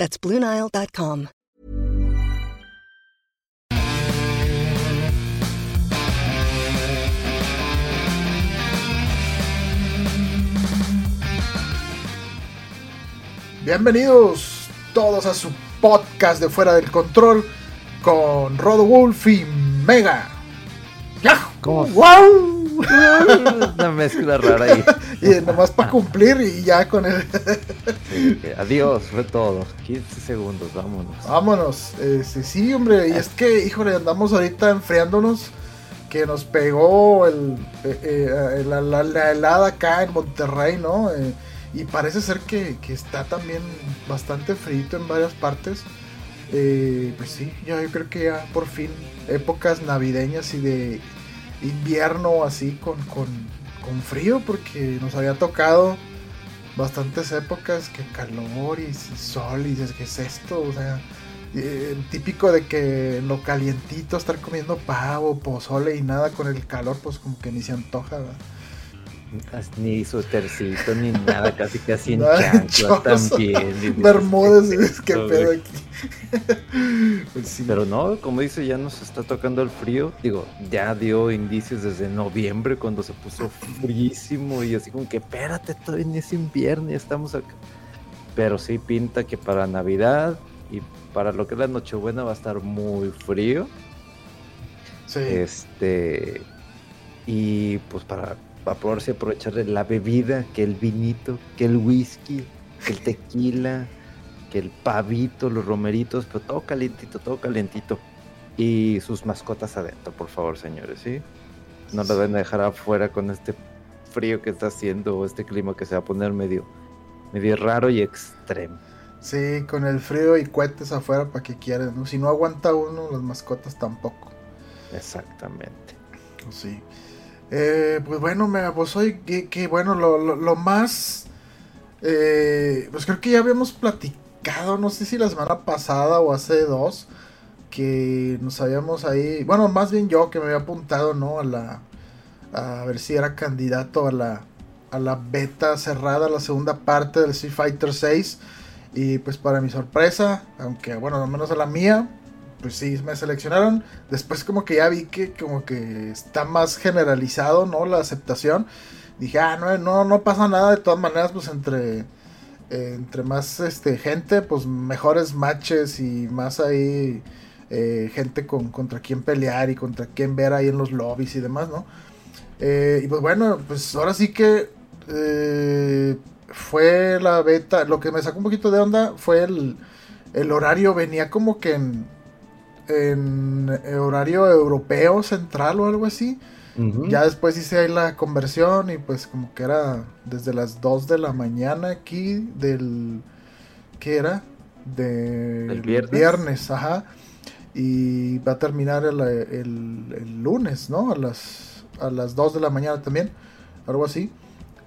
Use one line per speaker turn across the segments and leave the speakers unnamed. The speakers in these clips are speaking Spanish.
That's BlueNile.com.
Bienvenidos todos a su podcast de Fuera del Control con Rodo Wolf y Mega. ¡Wow!
Una mezcla rara ahí.
Y nomás para cumplir y ya con.
Sí, que adiós, fue todo. 15 segundos, vámonos.
Vámonos. Este, sí, hombre, y es que, híjole, andamos ahorita enfriándonos. Que nos pegó el, eh, eh, la, la- la helada acá en Monterrey, ¿no? Eh, y parece ser que, que está también bastante frito en varias partes. Eh, pues sí, yo creo que ya por fin épocas navideñas y de invierno así con, con, con frío, porque nos había tocado bastantes épocas que calor y, sol y dices, ¿qué es esto? O sea, eh, típico de que lo calientito estar comiendo pavo, pozole y nada con el calor, pues como que ni se antoja.
Ni suétercito, ni nada, casi casi en chanclas también. ¿qué
es que pedo aquí. Pues sí.
Pero no, como dice, ya nos está tocando el frío. Digo, ya dio indicios desde noviembre cuando se puso fríísimo y así como que espérate, todavía ni es invierno y estamos acá. Pero sí pinta que para Navidad y para lo que es la Nochebuena va a estar muy frío.
Sí.
Este. Y pues para, para poderse aprovechar de la bebida, que el vinito, que el whisky, que el tequila, que el pavito, los romeritos, pero todo calientito, todo calientito. Y sus mascotas adentro, por favor, señores, ¿sí? No las van a dejar afuera con este frío que está haciendo o este clima que se va a poner medio, medio raro y extremo.
Sí, con el frío y cohetes afuera para que quieran, ¿no? Si no aguanta uno, las mascotas tampoco.
Exactamente.
Pues Sí. Eh, pues bueno, me, pues que, que bueno, lo, lo- lo más... eh, pues creo que ya habíamos platicado, no sé si la semana pasada o hace dos, que nos habíamos ahí, bueno, más bien yo que me había apuntado, ¿no? A la... A ver si era candidato a la, a la beta cerrada, la segunda parte del Street Fighter 6. Y pues para mi sorpresa, aunque bueno, al menos a la mía, pues sí, me seleccionaron. Después como que ya vi que como que está más generalizado, ¿no? La aceptación. Dije, ah, no, no, no pasa nada. De todas maneras, pues entre, eh, entre más este, gente, pues mejores matches y más ahí eh, gente con, contra quien pelear y contra quien ver ahí en los lobbies y demás, ¿no? Eh, y pues bueno, pues ahora sí que fue la beta. Lo que me sacó un poquito de onda fue el, el horario. Venía como que en, en horario europeo central o algo así. Ya después hice ahí la conversión y pues como que era desde las 2 de la mañana aquí del... ¿Qué era? Del
¿Del viernes?
viernes, ajá. Y va a terminar el, el- el lunes, ¿no? A las, a las 2 de la mañana también, algo así.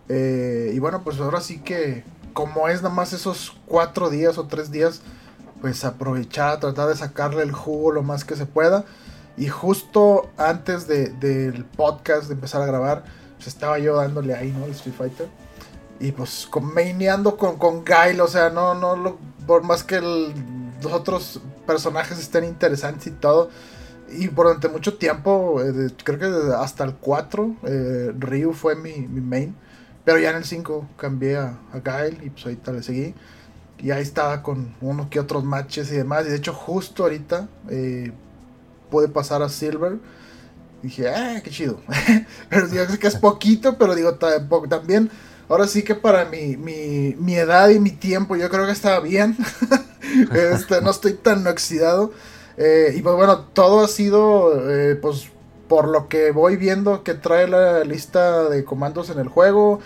Eh, y bueno, pues ahora sí que como es nada más esos cuatro días o tres días, pues aprovechar, tratar de sacarle el jugo lo más que se pueda. Y justo antes de- del podcast, de empezar a grabar, pues estaba yo dándole ahí, ¿no? El Street Fighter. Y pues con, maineando con, con Guile, o sea, no, no, por más que los otros personajes estén interesantes y todo. Y durante mucho tiempo, eh, creo que hasta el 4, eh, Ryu fue mi, main. Pero ya en el 5 cambié a, a Guile y pues ahorita le seguí. Y ahí estaba con uno que otros matches y demás. Y de hecho, justo ahorita eh, pude pasar a Silver. Dije, ah, qué chido. pero digo que es poquito, pero digo, también, ahora sí que para mi, mi, mi edad y mi tiempo, yo creo que estaba bien. este, no estoy tan oxidado. Eh, y pues bueno, todo ha sido, eh, pues, por lo que voy viendo que trae la lista de comandos en el juego,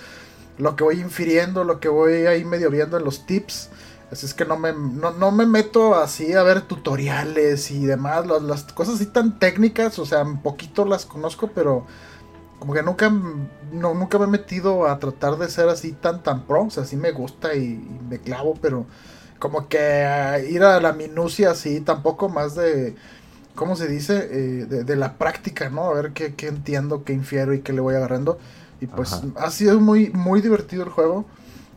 lo que voy infiriendo, lo que voy ahí medio viendo en los tips. Así es que no me, no, me meto así a ver tutoriales y demás. Las, cosas así tan técnicas, o sea, un poquito las conozco, pero como que nunca, no, nunca me he metido a tratar de ser así tan tan pro. O sea, sí me gusta y, me clavo, pero como que ir a la minucia así tampoco más de, ¿cómo se dice? Eh, de, la práctica, ¿no? A ver qué, qué, entiendo, qué infiero y qué le voy agarrando. Y pues ha sido muy, muy divertido el juego.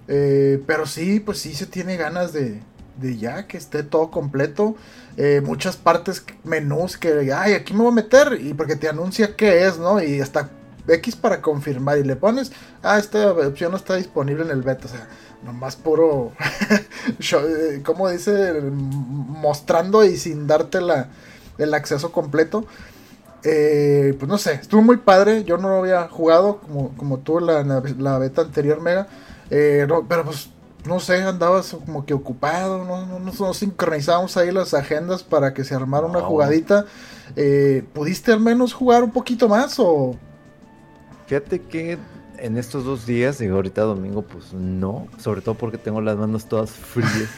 Eh, pero sí, pues sí se tiene ganas de, de ya que esté todo completo. Eh, muchas partes, menús que, ay, aquí me voy a meter. Y porque te anuncia qué es, ¿no? Y hasta X para confirmar. Y le pones, ah, esta opción no está disponible en el beta. O sea, nomás puro, eh, como dice, mostrando y sin darte la, el acceso completo. pues no sé, estuvo muy padre. Yo no lo había jugado como, como tú la, la beta anterior, Mega. Eh, pero pues, no sé, andabas como que ocupado, no, no, no, sincronizamos ahí las agendas para que se armara una jugadita. Eh, ¿Pudiste al menos jugar un poquito más o...?
Fíjate que en estos dos días, y ahorita domingo, pues no, sobre todo porque tengo las manos todas frías.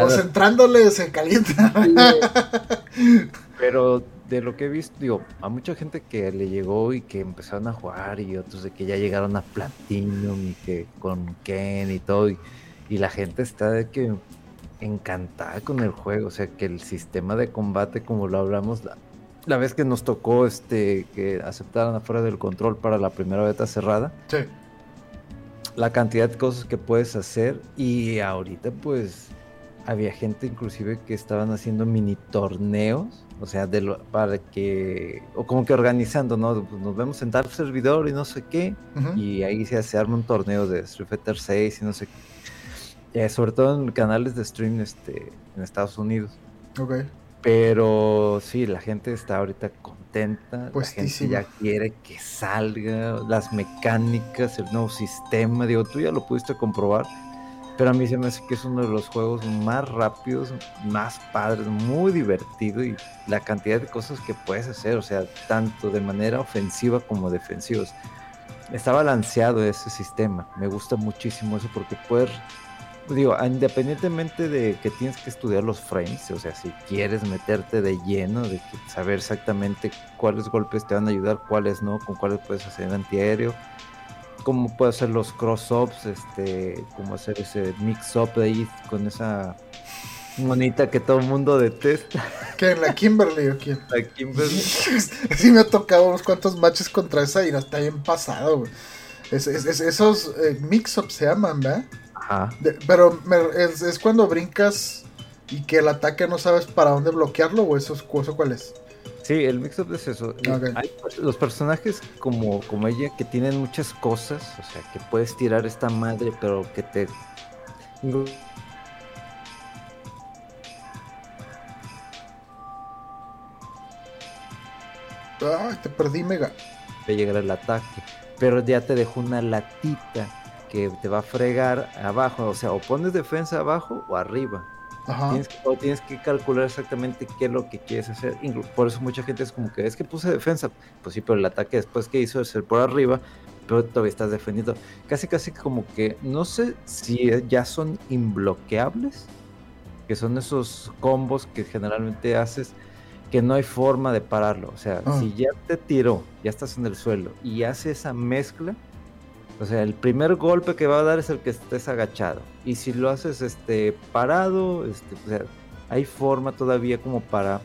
Concentrándole se calienta.
pero de lo que he visto, digo, a mucha gente que le llegó y que empezaron a jugar y otros de que ya llegaron a Platinum y que con Ken y todo, y, la gente está de que encantada con el juego, o sea, que el sistema de combate, como lo hablamos la, vez que nos tocó este que aceptaran afuera del control para la primera beta cerrada.
Sí.
La cantidad de cosas que puedes hacer y ahorita pues había gente inclusive que estaban haciendo mini torneos, o sea, de lo, para que, o como que organizando, ¿no? Pues nos vemos en tal servidor y no sé qué, y ahí se, se arma un torneo de Street Fighter 6 y no sé qué. Eh, sobre todo en canales de stream este, en Estados Unidos.
Ok.
Pero sí, la gente está ahorita contenta, la gente ya quiere que salga, las mecánicas, el nuevo sistema, digo, tú ya lo pudiste comprobar pero a mí se me hace que es uno de los juegos más rápidos, más padres, muy divertido y la cantidad de cosas que puedes hacer, o sea, tanto de manera ofensiva como defensiva. Está balanceado ese sistema. Me gusta muchísimo eso porque puedes, digo, independientemente de que tienes que estudiar los frames, o sea, si quieres meterte de lleno, de saber exactamente cuáles golpes te van a ayudar, cuáles no, con cuáles puedes hacer antiaéreo cómo puede hacer los cross-ups, este, cómo hacer ese mix-up de ahí con esa monita que todo el mundo detesta.
¿Qué? ¿La Kimberly o quién?
La Kimberly.
sí, me ha tocado unos cuantos matches contra esa y no está bien pasado, güey. esos eh, mix-ups se llaman, ¿verdad?
Ajá.
pero es, cuando brincas y que el ataque no sabes para dónde bloquearlo o eso, eso cuál es?
Sí, el mix-up es eso. Hay los personajes como, como ella que tienen muchas cosas, o sea, que puedes tirar esta madre, pero que te...
Ay, te perdí, mega.
De llegar el ataque, pero ya te dejó una latita que te va a fregar abajo, o sea, o pones defensa abajo o arriba. Tienes que, tienes que calcular exactamente qué es lo que quieres hacer. Por eso mucha gente es como que es que puse defensa. Pues sí, pero el ataque después que hizo es el por arriba, pero todavía estás defendiendo. Casi, casi como que no sé si ya son imbloqueables, que son esos combos que generalmente haces que no hay forma de pararlo. O sea, ah. si ya te tiró, ya estás en el suelo y hace esa mezcla, o sea, el primer golpe que va a dar es el que estés agachado. Y si lo haces este parado, este, o sea, hay forma todavía como para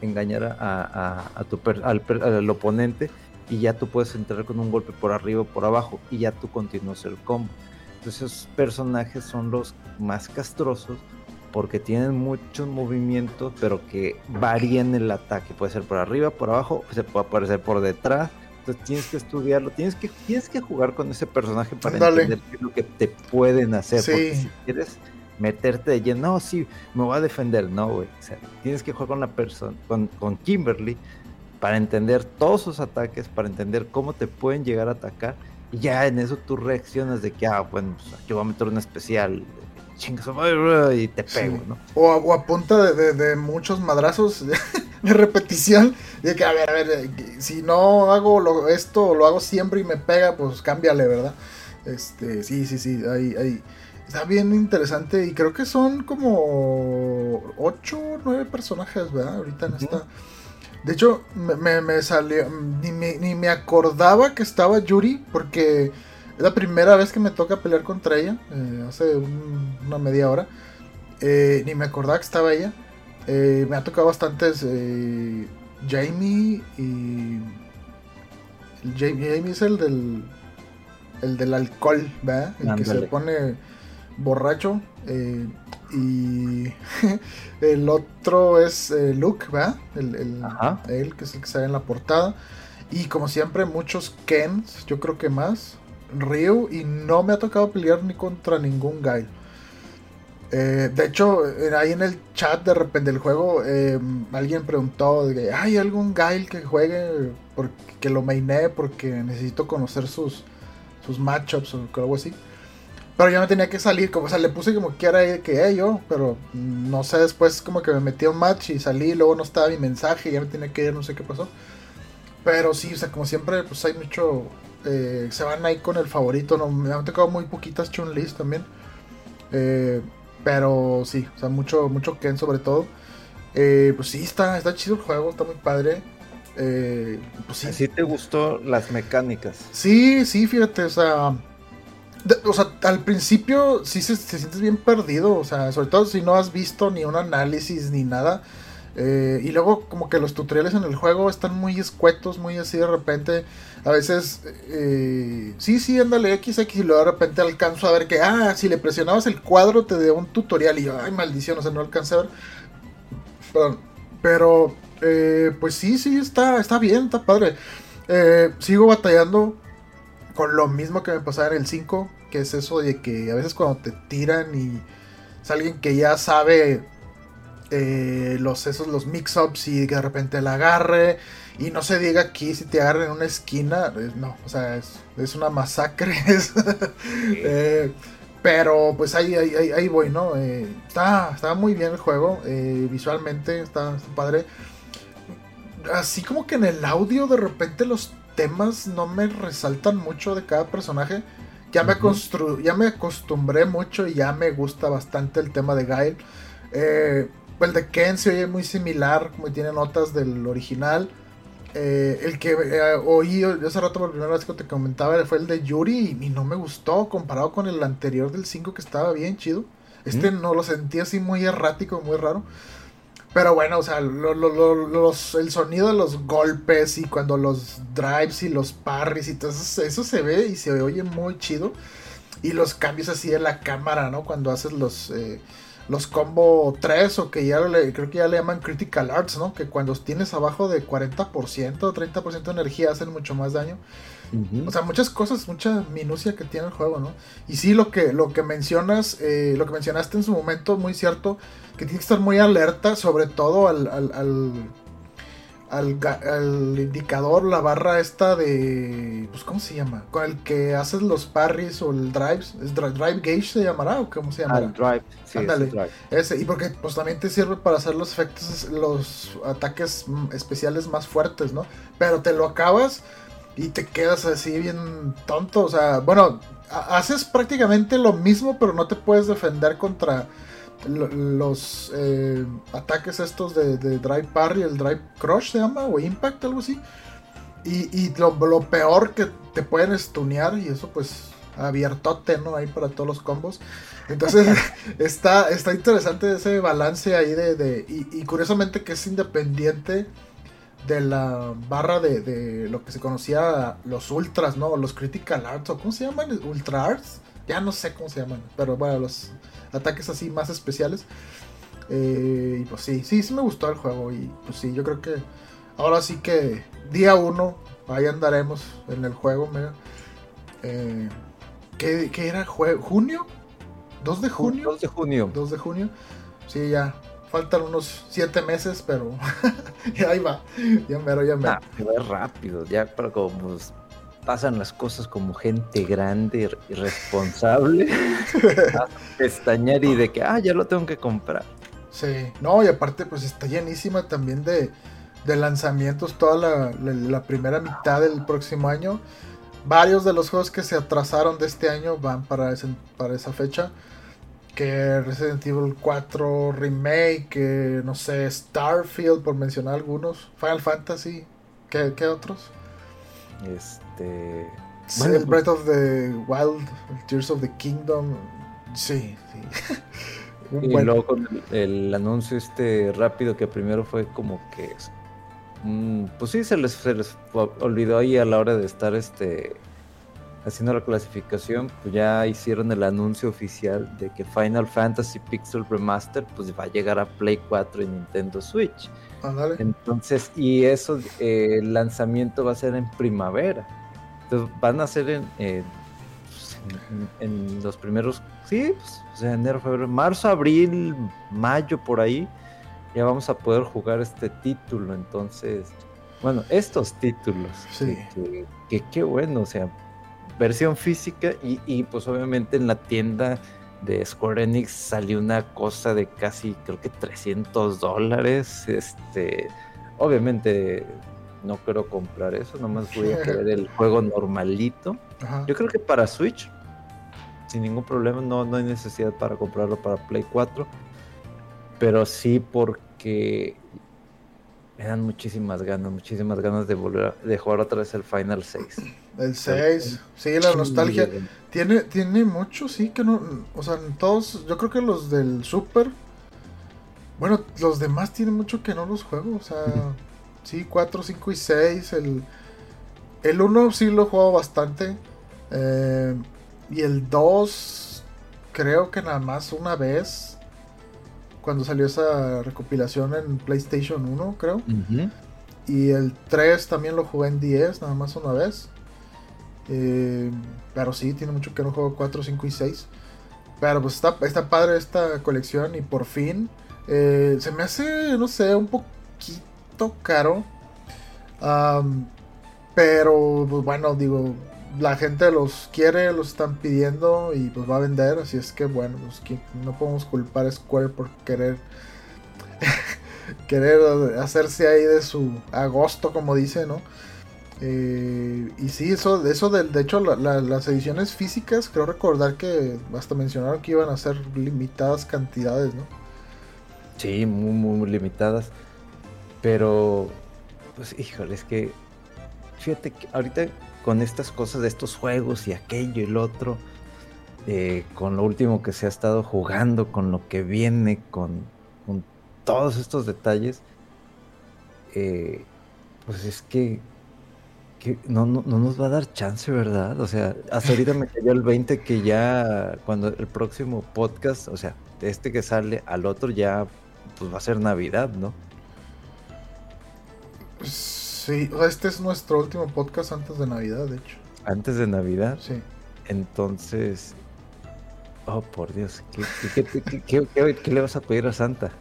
engañar a, a, tu al, oponente y ya tú puedes entrar con un golpe por arriba o por abajo y ya tú continúas el combo. Entonces esos personajes son los más castrosos porque tienen muchos movimientos pero que varían el ataque. Puede ser por arriba, por abajo, se puede aparecer por detrás tienes que estudiarlo, tienes que, tienes que jugar con ese personaje para entender qué es lo que te pueden hacer. Porque si quieres meterte de lleno, no, sí, me voy a defender, no, güey. O sea, tienes que jugar con la persona, con, con Kimberly, para entender todos sus ataques, para entender cómo te pueden llegar a atacar. Y ya en eso tú reaccionas de que, ah, bueno, pues, yo voy a meter un especial, y te pego, ¿no?
O a, punta de, muchos madrazos de repetición, de que, a ver, a ver, eh, si no hago lo, esto, lo hago siempre y me pega, pues cámbiale, ¿verdad? Este, sí, sí, sí, hay, hay, Está bien interesante y creo que son como 8 o 9 personajes, ¿verdad? Ahorita en esta... De hecho, me, me, salió... Ni me, ni me, acordaba que estaba Yuri porque es la primera vez que me toca pelear contra ella, eh, hace una media hora. Eh, ni me acordaba que estaba ella. Eh, me ha tocado bastantes eh, Jamie y... Jamie es el del... El del alcohol, ¿verdad? El que se pone borracho. Eh, y el otro es Luke, ¿verdad? El, el, que es el que sale en la portada. Y como siempre, muchos Kens, yo creo que más. Ryu, y no me ha tocado pelear ni contra ningún Guile. Eh, de hecho, ahí en el chat de repente del juego, alguien preguntó: de, ¿Hay algún Guile que juegue? Porque lo mainé, porque necesito conocer sus, sus matchups o algo así. Pero yo me tenía que salir, como, o sea, le puse como que era que yo, pero no sé, después como que me metí a un match y salí, luego no estaba mi mensaje, ya me tenía que ir, no sé qué pasó. Pero sí, o sea, como siempre, pues hay mucho, eh, se van ahí con el favorito, no, me han tocado muy poquitas chun también. Eh, pero sí, o sea, mucho, mucho Ken sobre todo. Eh, pues sí, está, está chido el juego, está muy padre.
pues sí. ¿Así te gustó las mecánicas?
Sí, sí, fíjate, o sea o sea, al principio sí se, sientes bien perdido, o sea, sobre todo si no has visto ni un análisis ni nada. Eh, y luego como que los tutoriales en el juego están muy escuetos, muy así de repente. A veces, eh, sí, sí, ándale XX y luego de repente alcanzo a ver que, ah, si le presionabas el cuadro te dio un tutorial y yo, ay, maldición, o sea, no alcancé a ver. Perdón. Pero, eh, pues sí, sí, está, está bien, está padre. sigo batallando con lo mismo que me pasaba en el 5, que es eso de que a veces cuando te tiran y es alguien que ya sabe eh, los esos los mix-ups y que de repente la agarre y no se diga aquí si te agarran en una esquina, no, o sea, es, una masacre. Eh, pero pues ahí, ahí, voy, ¿no? Eh, está, está muy bien el juego, visualmente está, está padre. Así como que en el audio de repente los temas no me resaltan mucho de cada personaje. Ya me, ya me acostumbré mucho y ya me gusta bastante el tema de Gail. Eh, el de Ken se oye muy similar, como tiene notas del original. Eh, el que eh, oí hace rato por primera vez que te comentaba fue el de Yuri y, no me gustó comparado con el anterior del 5 que estaba bien chido. Este no lo sentí así muy errático, muy raro. Pero bueno, o sea, el sonido de los golpes y cuando los drives y los parries y todo eso, eso se ve y se oye muy chido. Y los cambios así de la cámara, ¿no? Cuando haces los, eh, los combo 3 o que ya le, creo que ya le llaman critical arts, ¿no? Que cuando tienes abajo de 40% o 30% de energía hacen mucho más daño. O sea, muchas cosas, mucha minucia que tiene el juego, ¿no? Y sí, lo que, lo que mencionas, eh, lo que mencionaste en su momento, muy cierto, que tienes que estar muy alerta, sobre todo al, al, al, al, indicador, la barra esta de, pues, ¿cómo se llama? Con el que haces los parries o el drives, ¿es drive, gauge se llamará o cómo se llama?
el drive, sí,
Ándale, ese, y porque pues también te sirve para hacer los efectos, los ataques especiales más fuertes, ¿no? Pero te lo acabas y te quedas así bien tonto. O sea, bueno, haces prácticamente lo mismo, pero no te puedes defender contra los eh, ataques estos de, Drive Parry, el Drive Crush se llama, o Impact, algo así. Y, lo, peor que te pueden stunear, y eso pues abiertote, ¿no? Ahí para todos los combos. Entonces está, está interesante ese balance ahí de... y, y, curiosamente que es independiente de la barra de, lo que se conocía los ultras, ¿no? Los critical arts, o ¿cómo se llaman? Ultra arts. Ya no sé cómo se llaman, pero bueno, los ataques así más especiales. Eh, y pues sí, sí, sí me gustó el juego. Y pues sí, yo creo que ahora sí que día uno, ahí andaremos en el juego, mira. Eh, ¿qué, ¿Qué era? ¿Junio? ¿2 de junio?
2 de junio.
2 de junio. Sí, ya, faltan unos siete meses, pero ahí va. Ya mero, ya mero.
Ah, rápido, ya para como pasan las cosas como gente grande y responsable. pestañear y de que, ah, ya lo tengo que comprar.
Sí, no, y aparte, pues está llenísima también de, de lanzamientos toda la, primera mitad del próximo año. Varios de los juegos que se atrasaron de este año van para, ese, para esa fecha. que Resident Evil 4 Remake, que no sé, Starfield, por mencionar algunos, Final Fantasy, ¿qué, qué otros?
Este.
Sí,
Bueno,
el
pues-
Breath of the Wild, Tears of the Kingdom, sí, sí.
Y
buen-
luego con el, el anuncio este rápido que primero fue como que. mm, pues sí, se les, se les olvidó ahí a la hora de estar este haciendo la clasificación. Pues ya hicieron el anuncio oficial de que Final Fantasy Pixel Remaster pues va a llegar a Play 4 y Nintendo Switch.
Ándale.
Entonces, y eso, eh, el lanzamiento va a ser en primavera. Entonces, van a ser en, pues, en- en los primeros, sí, pues, o sea, enero, febrero, marzo, abril, mayo, por ahí, ya vamos a poder jugar este título. Entonces, bueno, estos títulos,
Sí.
que, que- que qué bueno, o sea, versión física y, y, pues obviamente en la tienda de Square Enix salió una cosa de casi creo que 300 dólares este obviamente no quiero comprar eso nomás voy a querer el juego normalito
Ajá.
yo creo que para Switch sin ningún problema no, no hay necesidad para comprarlo para Play 4 pero sí porque me dan muchísimas ganas muchísimas ganas de volver a, de jugar otra vez el Final 6
El 6, sí, la nostalgia. Tiene, tiene mucho, sí, que no. O sea, todos. Yo creo que los del Super. Bueno, los demás tienen mucho que no los juego. O sea, sí, 4, 5 y 6. El, el 1 sí lo he jugado bastante. eh, y el 2, creo que nada más una vez. Cuando salió esa recopilación en PlayStation 1, creo.
Ujú.
Y el 3 también lo jugué en 10, nada más una vez. Eh, pero sí, tiene mucho que no juego 4, 5 y 6. Pero pues está, está padre esta colección y por fin eh, se me hace, no sé, un poquito caro. Pero pues bueno, digo, la gente los quiere, los están pidiendo y pues va a vender. Así es que bueno, pues no podemos culpar a Square por querer querer hacerse ahí de su agosto, como dice, ¿no? Eh, y sí, eso, eso del, de hecho, la- la- las ediciones físicas, creo recordar que hasta mencionaron que iban a ser limitadas cantidades, ¿no?
Sí, muy, muy limitadas. Pero, pues, híjole, es que, fíjate que ahorita con estas cosas de estos juegos y aquello y el otro, eh, con lo último que se ha estado jugando, con lo que viene, con, todos estos detalles, eh, pues es que, no, no, no nos va a dar chance, ¿verdad? O sea, hasta ahorita me cayó el 20 que ya cuando el próximo podcast, o sea, este que sale al otro ya pues va a ser Navidad, ¿no?
Sí, este es nuestro último podcast antes de Navidad, de hecho.
Antes de Navidad.
Sí.
Entonces, oh por Dios, ¿qué, le vas a pedir a Santa?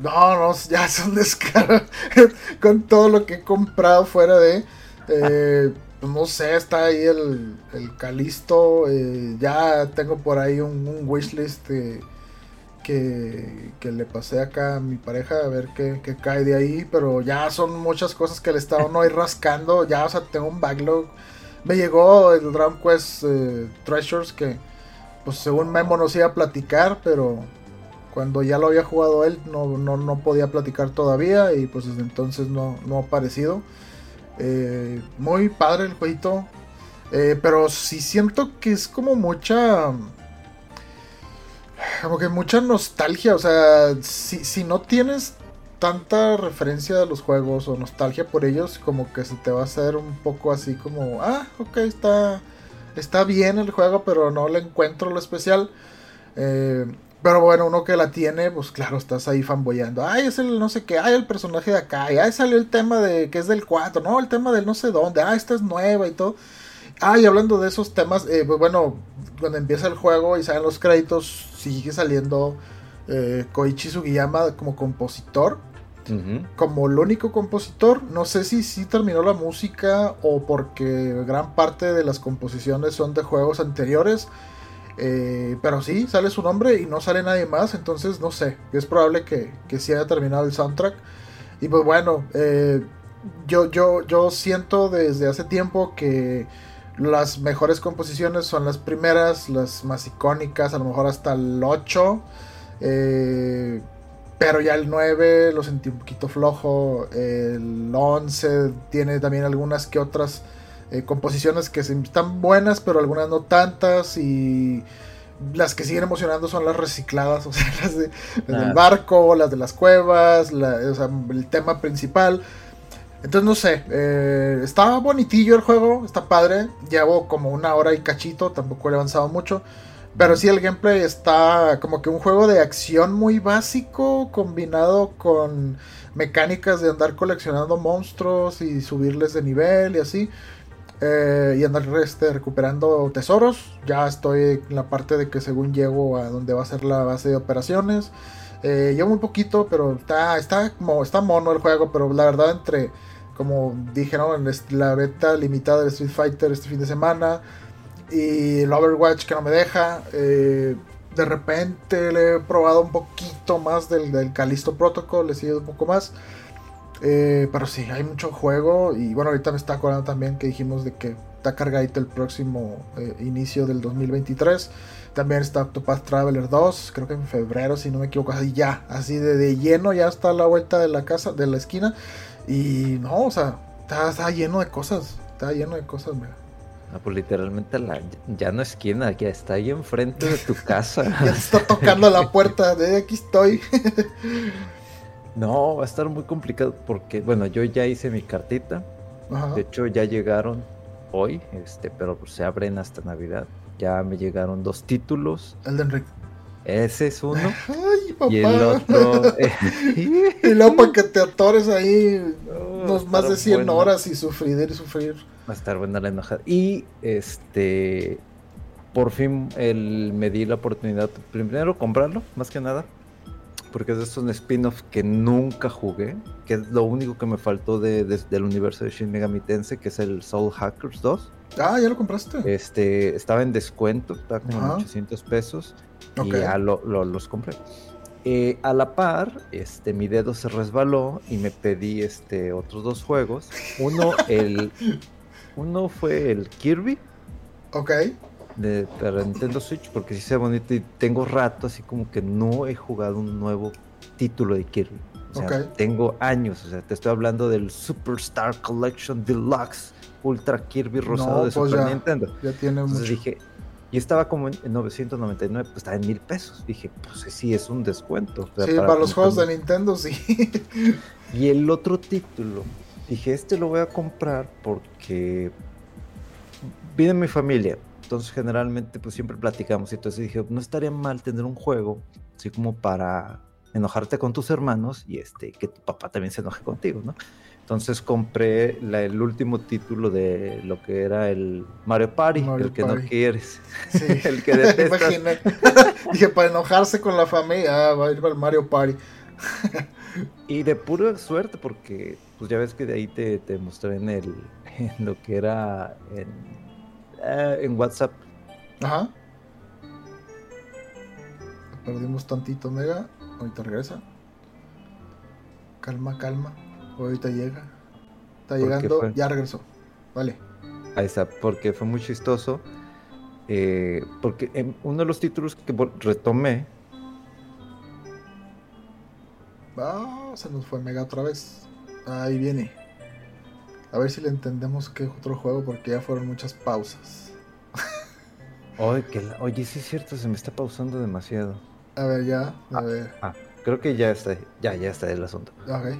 No, no, ya es un descaro. Con todo lo que he comprado fuera de. eh, no sé, está ahí el, el Calisto. eh, ya tengo por ahí un, un wishlist eh, que, le pasé acá a mi pareja a ver qué, qué cae de ahí. Pero ya son muchas cosas que le estaba no ir rascando. Ya, o sea, tengo un backlog. Me llegó el Dragon Quest eh, Treasures que, pues según Memo nos iba a platicar, pero cuando ya lo había jugado él no, no, no podía platicar todavía y pues desde entonces no, no ha aparecido. Eh, muy padre el jueguito, eh, pero sí siento que es como mucha... Como que mucha nostalgia, o sea, si, si no tienes tanta referencia de los juegos o nostalgia por ellos, como que se te va a hacer un poco así como, ah, ok, está, está bien el juego, pero no le encuentro lo especial. Eh, pero bueno, uno que la tiene, pues claro, estás ahí fanboyando. Ay, es el no sé qué, ay, el personaje de acá, y ay, salió el tema de que es del 4, no, el tema del no sé dónde, ah, esta es nueva y todo. Ah, y hablando de esos temas, eh, pues bueno, cuando empieza el juego y salen los créditos, sigue saliendo eh, Koichi Sugiyama como compositor como el único compositor. No sé si sí terminó la música o porque gran parte de las composiciones son de juegos anteriores. Eh, pero sí, sale su nombre y no sale nadie más. Entonces no sé. Es probable que, que sí haya terminado el soundtrack. Y pues bueno, eh, yo, yo, yo siento desde hace tiempo que las mejores composiciones son las primeras, las más icónicas, a lo mejor hasta el 8. Eh, pero ya el 9 lo sentí un poquito flojo. El 11 tiene también algunas que otras eh, composiciones que están buenas, pero algunas no tantas. Y las que siguen emocionando son las recicladas, o sea, las, del ah. barco, las de las cuevas, o sea, el tema principal. Entonces, no sé, eh, está bonitillo el juego, está padre. Llevo como una hora y cachito, tampoco he avanzado mucho. Pero sí, el gameplay está como que un juego de acción muy básico, combinado con mecánicas de andar coleccionando monstruos y subirles de nivel y así. Eh, y andar este, recuperando tesoros. Ya estoy en la parte de que según llego a donde va a ser la base de operaciones. Eh, llevo muy poquito, pero está, está, como, está mono el juego, pero la verdad entre como dije. En la beta limitada de Street Fighter este fin de semana. Y el Overwatch que no me deja. Eh, de repente le he probado un poquito más del, del Callisto Protocol. Le seguido un poco más. Eh, pero sí, hay mucho juego. Y bueno, ahorita me está acordando también que dijimos de que está cargadito el próximo eh, inicio del 2023. También está Octopath Traveler 2, creo que en febrero, si no me equivoco. Así ya, así de, de lleno, ya está a la vuelta de la casa, de la esquina. Y no, o sea, está, lleno de cosas. Está lleno de cosas, mira.
Ah, pues literalmente la, ya no esquina, ya está ahí enfrente de tu casa.
ya está tocando la puerta, de aquí estoy.
no, va a estar muy complicado porque, bueno, yo ya hice mi cartita. De hecho, ya llegaron hoy, este, pero pues se abren hasta Navidad. Ya me llegaron dos títulos.
El de Enrique.
Ese es uno.
Ay, papá.
Y el otro.
y luego para que te atores ahí unos más de 100 horas y sufrir y sufrir.
Va a estar buena la enojada. Y este. Por fin el, me di la oportunidad. Primero comprarlo, más que nada. Porque es de estos spin-off que nunca jugué. Que es lo único que me faltó de, del universo de Shin Megami Tensei, que es el Soul Hackers 2.
Ah, ya lo compraste.
Este, estaba en descuento, estaba como 800 pesos. Y ya los compré. Eh, a la par, este, mi dedo se resbaló y me pedí este, otros dos juegos. Uno, el, uno fue el Kirby.
Ok.
De, para Nintendo Switch, porque sí sea bonito y tengo rato, así como que no he jugado un nuevo título de Kirby. O sea, tengo años, o sea, te estoy hablando del Superstar Collection Deluxe Ultra Kirby rosado de pues Super Nintendo.
Ya tiene
Entonces dije, y estaba como en 999, pues estaba en mil pesos. Dije, pues sí, es un descuento.
sí, para, los juegos de Nintendo, sí.
y el otro título, dije, este lo voy a comprar porque viene mi familia. Entonces generalmente pues siempre platicamos. Y entonces dije, no estaría mal tener un juego, así como para enojarte con tus hermanos y este que tu papá también se enoje contigo, ¿no? Entonces compré el último título de lo que era el Mario Party, el que no quieres,
sí. el que detestas. Dije, para enojarse con la familia, ah, va a ir para el Mario Party.
y de pura suerte, porque pues ya ves que de ahí te, te mostré en, el, en lo que era en, eh, en WhatsApp.
Ajá. Perdimos tantito, Mega. Ahorita regresa. Calma, calma. Ahorita llega. Está llegando, ya regresó. Vale.
Ahí está, porque fue muy chistoso. Eh, porque en uno de los títulos que retomé.
Ah, se nos fue Mega otra vez. Ahí viene. A ver si le entendemos qué otro juego, porque ya fueron muchas pausas.
Oye, que oye, sí es cierto, se me está pausando demasiado.
A ver, ya, a
ah,
ver.
Ah, creo que ya está, ya, ya está el asunto.
Ok.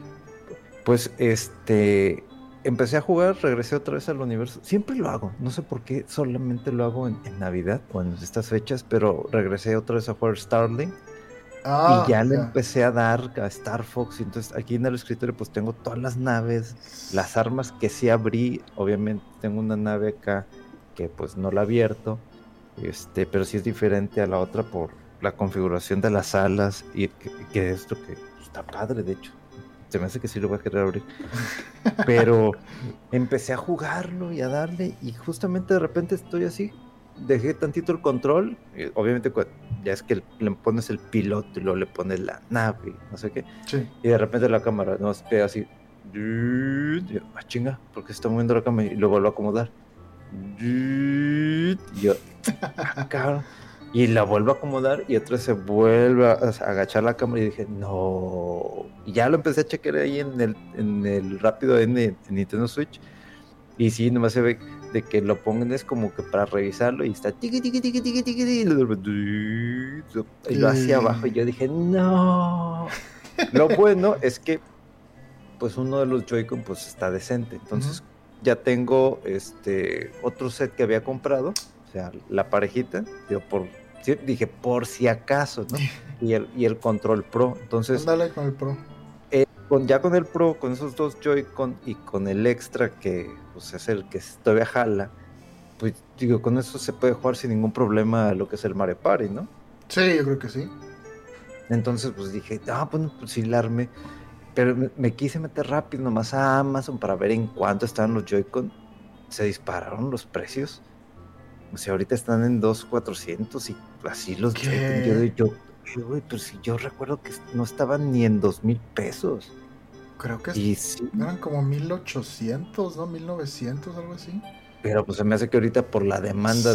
Pues este empecé a jugar, regresé otra vez al universo. Siempre lo hago, no sé por qué, solamente lo hago en, Navidad o en estas fechas, pero regresé otra vez a jugar Starling. Ah, y ya le empecé a dar a Star Fox. Y entonces aquí en el escritorio pues tengo todas las naves, las armas que sí abrí. Obviamente tengo una nave acá que pues no la abierto. Este, pero sí es diferente a la otra por la configuración de las alas y que, esto que está padre de hecho se me hace que sí lo voy a querer abrir. Pero empecé a jugarlo y a darle y justamente de repente estoy así, dejé tantito el control, obviamente ya es que le pones el piloto y luego le pones la nave, no sé qué, y de repente la cámara nos pega así, ah chinga, porque se está moviendo la cámara y lo a acomodar. Y yo, ah, cabrón. Y la vuelvo a acomodar y otra se vuelve a agachar la cámara y dije, no. Y ya lo empecé a chequear ahí en el, en el rápido en, en Nintendo Switch. Y sí, nomás se ve de que lo pongan es como que para revisarlo y está tiki tiki tiki tiki tiki y lo hacia abajo y yo dije, no. Lo bueno es que pues uno de los Joy-Con pues está decente. Entonces ya tengo este otro set que había comprado, o sea, la parejita, digo, por dije, por si acaso, ¿no? Y el, y el Control Pro. Entonces.
Dale con el Pro.
Eh, con, ya con el Pro, con esos dos Joy-Con y con el extra que pues, es el que todavía jala, pues digo, con eso se puede jugar sin ningún problema lo que es el Mario Party, ¿no?
Sí, yo creo que sí.
Entonces, pues dije, ah, bueno, pues hilarme. Pero me, me, quise meter rápido nomás a Amazon para ver en cuánto estaban los Joy-Con. Se dispararon los precios. O sea, ahorita están en 2,400 y así los Yo, yo, yo, pero si yo recuerdo que no estaban ni en 2 mil pesos.
Creo que eran como 1800, ¿no? 1900, algo así.
Pero pues se me hace que ahorita por la demanda.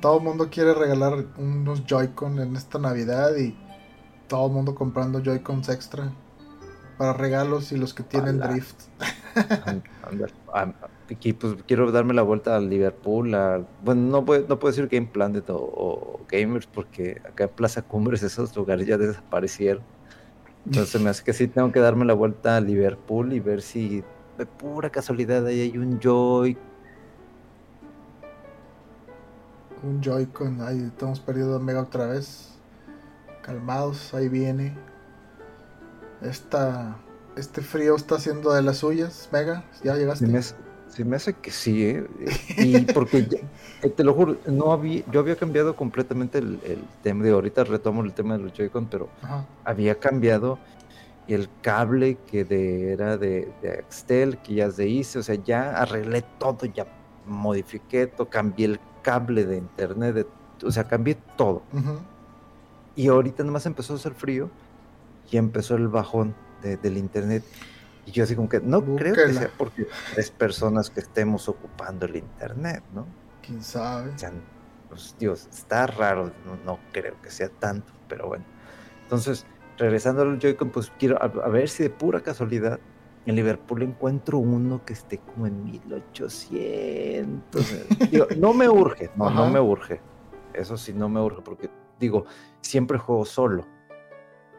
Todo el mundo quiere regalar unos Joy-Con en esta Navidad y todo el mundo comprando Joy-Cons extra para regalos y los que tienen drift.
Aquí pues quiero darme la vuelta al Liverpool. bueno, no puedo, no puedo decir Game Planet o, Gamers porque acá en Plaza Cumbres esos lugares ya desaparecieron. Entonces me hace que sí tengo que darme la vuelta a Liverpool y ver si de pura casualidad ahí hay un Joy.
Un Joy-Con, ahí estamos perdiendo Mega otra vez. Calmados, ahí viene. Esta, este frío está haciendo de las suyas, Mega. Ya llegaste.
Se me hace que sí, ¿eh? Y porque, eh, te lo juro, no había, yo había cambiado completamente el, tema de ahorita retomo el tema de los Joy-Con, pero había cambiado el cable que de, era de, de Axtel, que ya se hice, o sea, ya arreglé todo, ya modifiqué todo, cambié el cable de internet, o sea, cambié todo. Y ahorita nomás empezó a hacer frío y empezó el bajón del internet. Y yo así como que no creo que sea porque tres personas que estemos ocupando el internet, ¿no?
¿Quién sabe?
pues, Dios, está raro, no, creo que sea tanto, pero bueno. Entonces, regresando al Joy-Con, pues quiero a, ver si de pura casualidad en Liverpool encuentro uno que esté como en 1800. digo, no me urge, no, no me urge. Eso sí, no me urge, porque digo, siempre juego solo.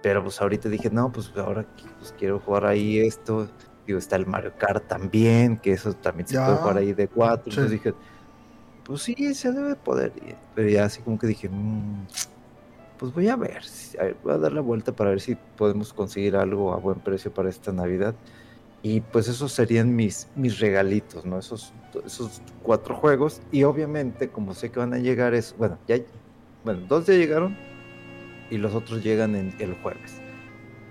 Pero pues ahorita dije, no, pues ahora pues, quiero jugar ahí esto. Digo, está el Mario Kart también, que eso también se puede jugar ahí de cuatro. Entonces dije, pues sí, se debe poder. Pero ya así como que dije, mm, pues voy a ver, voy a dar la vuelta para ver si podemos conseguir algo a buen precio para esta Navidad. Y pues esos serían mis, mis regalitos, ¿no? Esos, esos cuatro juegos. Y obviamente, como sé que van a llegar, es, bueno, ya, bueno, dos ya llegaron, y los otros llegan en el jueves.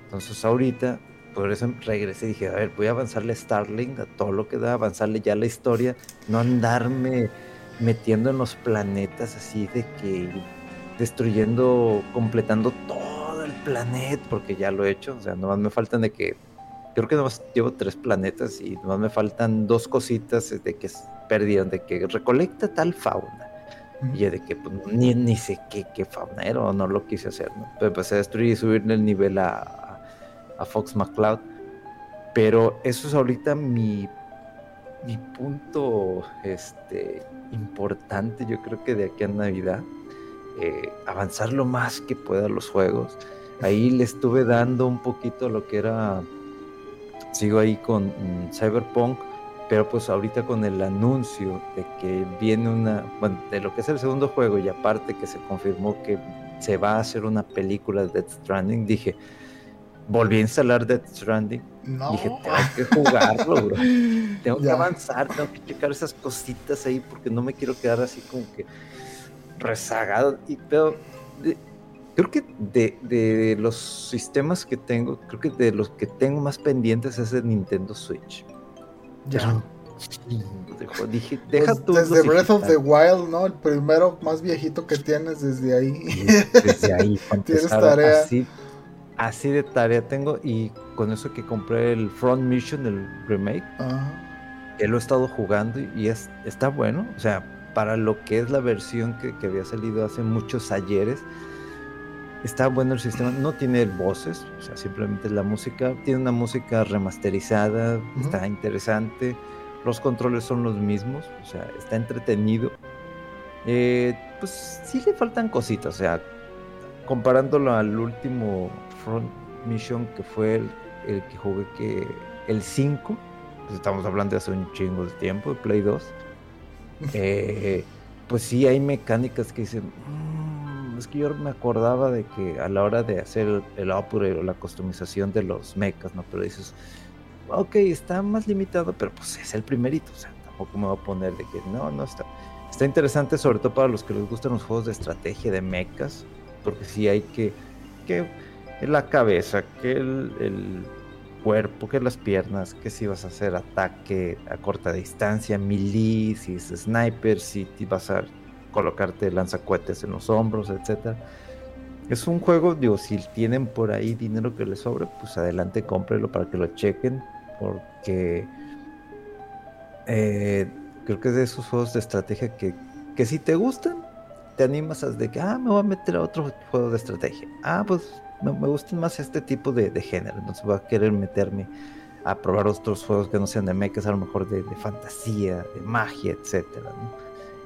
Entonces ahorita, por eso regresé y dije, a ver, voy a avanzarle a Starling, a todo lo que da, avanzarle ya la historia, no andarme metiendo en los planetas así de que destruyendo, completando todo el planeta, porque ya lo he hecho, o sea, nomás me faltan de que, creo que nomás llevo tres planetas y nomás me faltan dos cositas de que perdieron, de que recolecta tal fauna y de que pues, ni, ni, sé qué, qué fauna no lo quise hacer, ¿no? Pero empecé a destruir y subirle el nivel a, a, Fox McCloud. Pero eso es ahorita mi, mi punto este, importante, yo creo que de aquí a Navidad. Eh, avanzar lo más que pueda los juegos. Ahí le estuve dando un poquito lo que era. Sigo ahí con mm, Cyberpunk pero pues ahorita con el anuncio de que viene una, bueno, de lo que es el segundo juego y aparte que se confirmó que se va a hacer una película de Death Stranding, dije, volví a instalar Death Stranding. Dije, tengo que jugarlo, bro. Tengo que avanzar, tengo que checar esas cositas ahí porque no me quiero quedar así como que rezagado. Y, pero creo que de, de, los sistemas que tengo, creo que de los que tengo más pendientes es el Nintendo Switch.
Ya.
dije, deja
pues Desde Breath of the Wild, ¿no? El primero más viejito que tienes desde ahí.
Desde ahí.
Tienes tarea.
Así, de tarea tengo. Y con eso que compré el Front Mission, el remake. lo he estado jugando y es, está bueno. O sea, para lo que es la versión que, había salido hace muchos ayeres, está bueno el sistema. No tiene voces, o sea, simplemente la música. Tiene una música remasterizada, está interesante. Los controles son los mismos, o sea, está entretenido. Eh, pues sí le faltan cositas, o sea, comparándolo al último Front Mission que fue el, el que jugué que el 5 pues, estamos hablando de hace un chingo de tiempo, de Play 2, eh, pues sí hay mecánicas que dicen, mm, es que yo me acordaba de que a la hora de hacer el, upgrade o la customización de los mechas, ¿no? Pero dices, ok, está más limitado, pero pues es el primerito, o sea, tampoco me voy a poner de que no, no está. Está interesante sobre todo para los que les gustan los juegos de estrategia de mechas, porque sí hay que, que la cabeza, que el cuerpo, que las piernas, que si vas a hacer ataque a corta distancia, melee, si es sniper, si vas a colocarte lanzacuetes en los hombros, etcétera. Es un juego, digo, si tienen por ahí dinero que les sobre, pues adelante cómprelo para que lo chequen, porque eh, creo que es de esos juegos de estrategia que, que si te gustan, te animas a de que, ah, me voy a meter a otro juego de estrategia. Ah, pues me, gustan más este tipo de, género, entonces voy a querer meterme a probar otros juegos que no sean de mechas, a lo mejor de, fantasía, de magia, etcétera.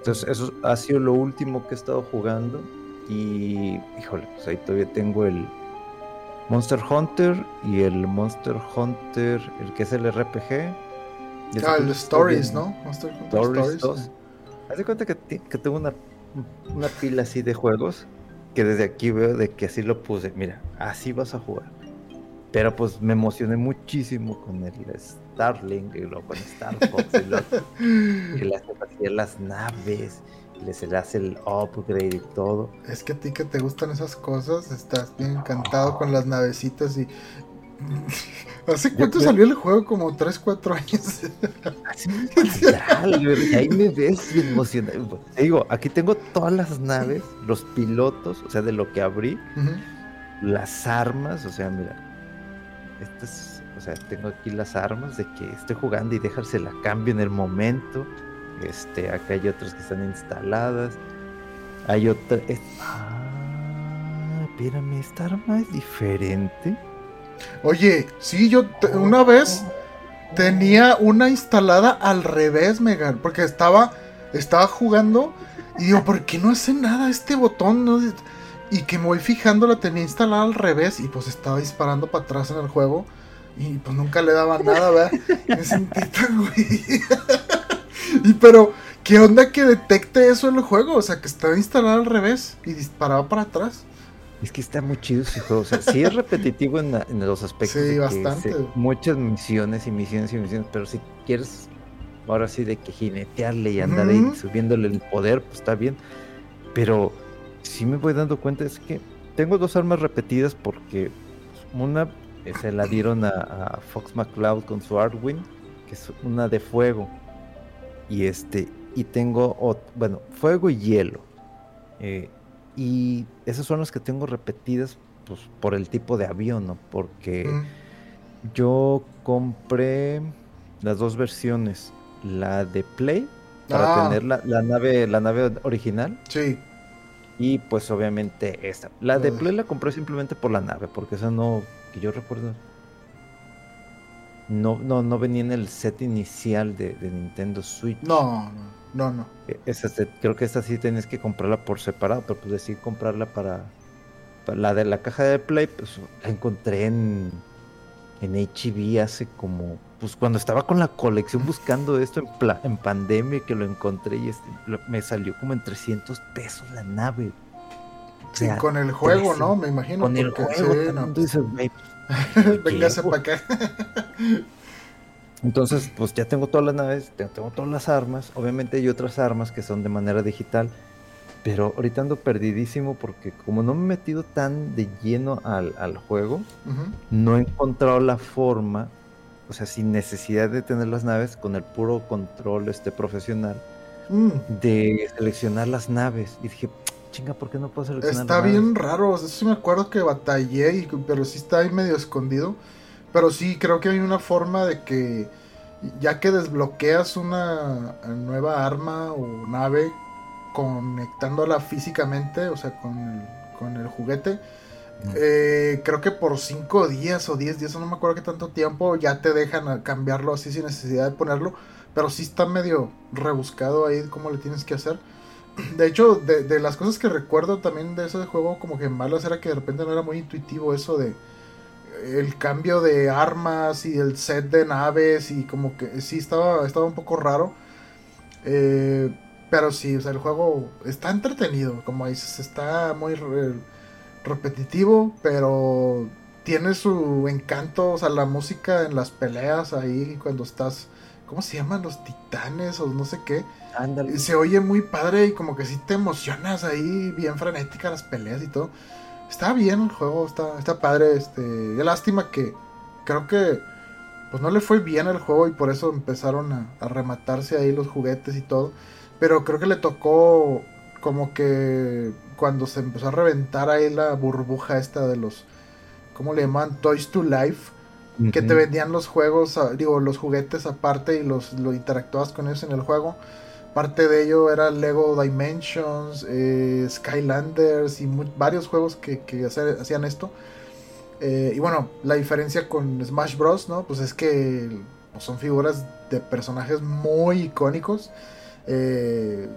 Entonces, eso ha sido lo último que he estado jugando. Y, híjole, pues ahí todavía tengo el Monster Hunter y el Monster Hunter, el que es el RPG.
Ah, el Stories, ¿no? Monster Hunter
Stories. 2. Haz de cuenta que, que tengo una, una pila así de juegos que desde aquí veo de que así lo puse. Mira, así vas a jugar. Pero pues me emocioné muchísimo con el Starlink y luego con Star Fox y, luego, y le hace las naves y se le hace el upgrade y todo.
Es que a ti que te gustan esas cosas, estás bien encantado con las navecitas y ¿Hace cuánto salió el juego? Como 3, 4 años.
y ahí me ves emocionado. Te digo, aquí tengo todas las naves, los pilotos, o sea, de lo que abrí, las armas, o sea, mira, estas, o sea, tengo aquí las armas de que estoy jugando y dejarse la cambio en el momento. Este, acá hay otras que están instaladas. Hay otra. ah, espérame, esta arma es diferente.
Oye, sí, yo una vez tenía una instalada al revés, Megan, porque estaba, estaba jugando y digo, ¿por qué no hace nada este botón? Y que me voy fijando, la tenía instalada al revés y pues estaba disparando para atrás en el juego y pues nunca le daba nada, ¿verdad? me sentí tan güey. y pero, ¿qué onda que detecte eso en el juego? O sea, que estaba instalada al revés y disparaba para atrás.
Es que está muy chido ese juego. O sea, sí es repetitivo en, los aspectos. Sí,
bastante.
muchas misiones y misiones y misiones, pero si quieres ahora sí de que jinetearle y andar ahí subiéndole el poder, pues está bien. Pero sí me voy dando cuenta es que tengo dos armas repetidas porque una se la dieron a, Fox McCloud con su Artwin, que es una de fuego. Y este, y tengo, bueno, fuego y hielo. Eh, y esas son las que tengo repetidas pues, por el tipo de avión, ¿no? Porque yo compré las dos versiones. La de Play, para ah. tener la, nave, la nave original.
Sí.
Y pues obviamente esta. La de Play la compré simplemente por la nave, porque esa no, que yo recuerdo, no, no, no venía en el set inicial de, de Nintendo Switch.
No, no. No, no.
E, esa, creo que esta sí tienes que comprarla por separado, pero pues decir comprarla para, la de la caja de Play, pues la encontré en, en HB hace como, pues cuando estaba con la colección buscando esto en, en pandemia que lo encontré y este, me salió como en 300 pesos la nave.
sí, con el juego, ¿no? Me imagino.
Con el juego.
Sí, Véngase para acá.
Entonces, pues ya tengo todas las naves, tengo todas las armas. Obviamente hay otras armas que son de manera digital. Pero ahorita ando perdidísimo porque como no me he metido tan de lleno al, juego, no he encontrado la forma, o sea, sin necesidad de tener las naves, con el puro control este profesional, mm. de seleccionar las naves. Y dije, chinga, ¿por qué no puedo seleccionar
Está bien raro, o sea, sí me acuerdo que batallé, pero sí está ahí medio escondido. Pero sí, creo que hay una forma de que ya que desbloqueas una nueva arma o nave conectándola físicamente, o sea, con el, con el juguete, eh, creo que por 5 días o 10 días, no me acuerdo qué tanto tiempo, ya te dejan cambiarlo así sin necesidad de ponerlo. Pero sí está medio rebuscado ahí cómo le tienes que hacer. De hecho, de, las cosas que recuerdo también de ese juego, como que malas, era que de repente no era muy intuitivo eso de el cambio de armas y el set de naves y como que sí estaba, estaba un poco raro. Eh, pero sí, o sea, el juego está entretenido, como dices, está muy repetitivo, pero tiene su encanto, o sea, la música en las peleas ahí cuando estás, ¿cómo se llaman? Los titanes o no sé qué. Se oye muy padre y como que sí te emocionas ahí, bien frenética las peleas y todo. Está bien el juego, está, está padre, este, lástima que creo que pues no le fue bien el juego y por eso empezaron a, a rematarse ahí los juguetes y todo. Pero creo que le tocó como que cuando se empezó a reventar ahí la burbuja esta de los, ¿cómo le llaman? Toys to Life. Que te vendían los juegos, digo, los juguetes aparte y los lo interactuabas con ellos en el juego. Parte de ello era Lego Dimensions, eh, Skylanders y varios juegos que, hacían esto. Eh, y bueno, la diferencia con Smash Bros, ¿no? Pues es que pues son figuras de personajes muy icónicos. Eh,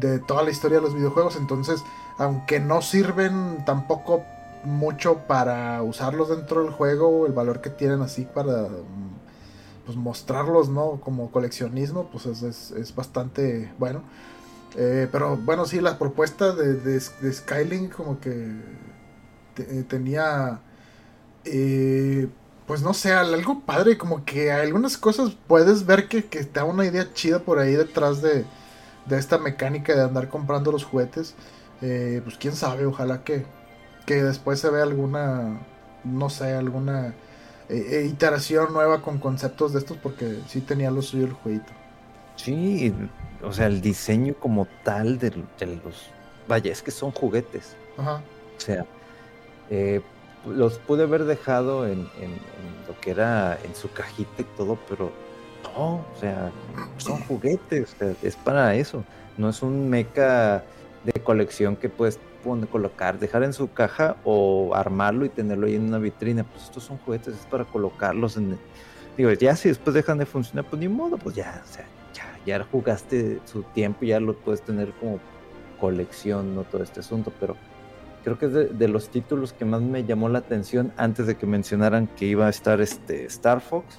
de toda la historia de los videojuegos. Entonces, aunque no sirven tampoco mucho para usarlos dentro del juego, el valor que tienen así para pues, mostrarlos, ¿no? Como coleccionismo, pues es, bastante bueno. Eh, pero bueno, sí, la propuesta de, de, Skylink como que eh, tenía... Eh, pues no sé, algo padre, como que algunas cosas puedes ver que, que te da una idea chida por ahí detrás de, de esta mecánica de andar comprando los juguetes. Pues quién sabe, ojalá que, que después se vea alguna, no sé, alguna eh, eh, iteración nueva con conceptos de estos, porque sí tenía lo suyo el jueguito.
Sí, o sea, el diseño como tal de, los... Vaya, es que son juguetes. Ajá. O sea, los pude haber dejado en, en, lo que era en su cajita y todo, pero no, o sea, son juguetes, es para eso. No es un mecha de colección que puedes poner, colocar, dejar en su caja o armarlo y tenerlo ahí en una vitrina. Pues estos son juguetes, es para colocarlos en. Digo, ya si después dejan de funcionar, pues ni modo, pues ya, o sea, ya, ya jugaste su tiempo, ya lo puedes tener como colección, no todo este asunto, pero creo que es de, los títulos que más me llamó la atención antes de que mencionaran que iba a estar este Star Fox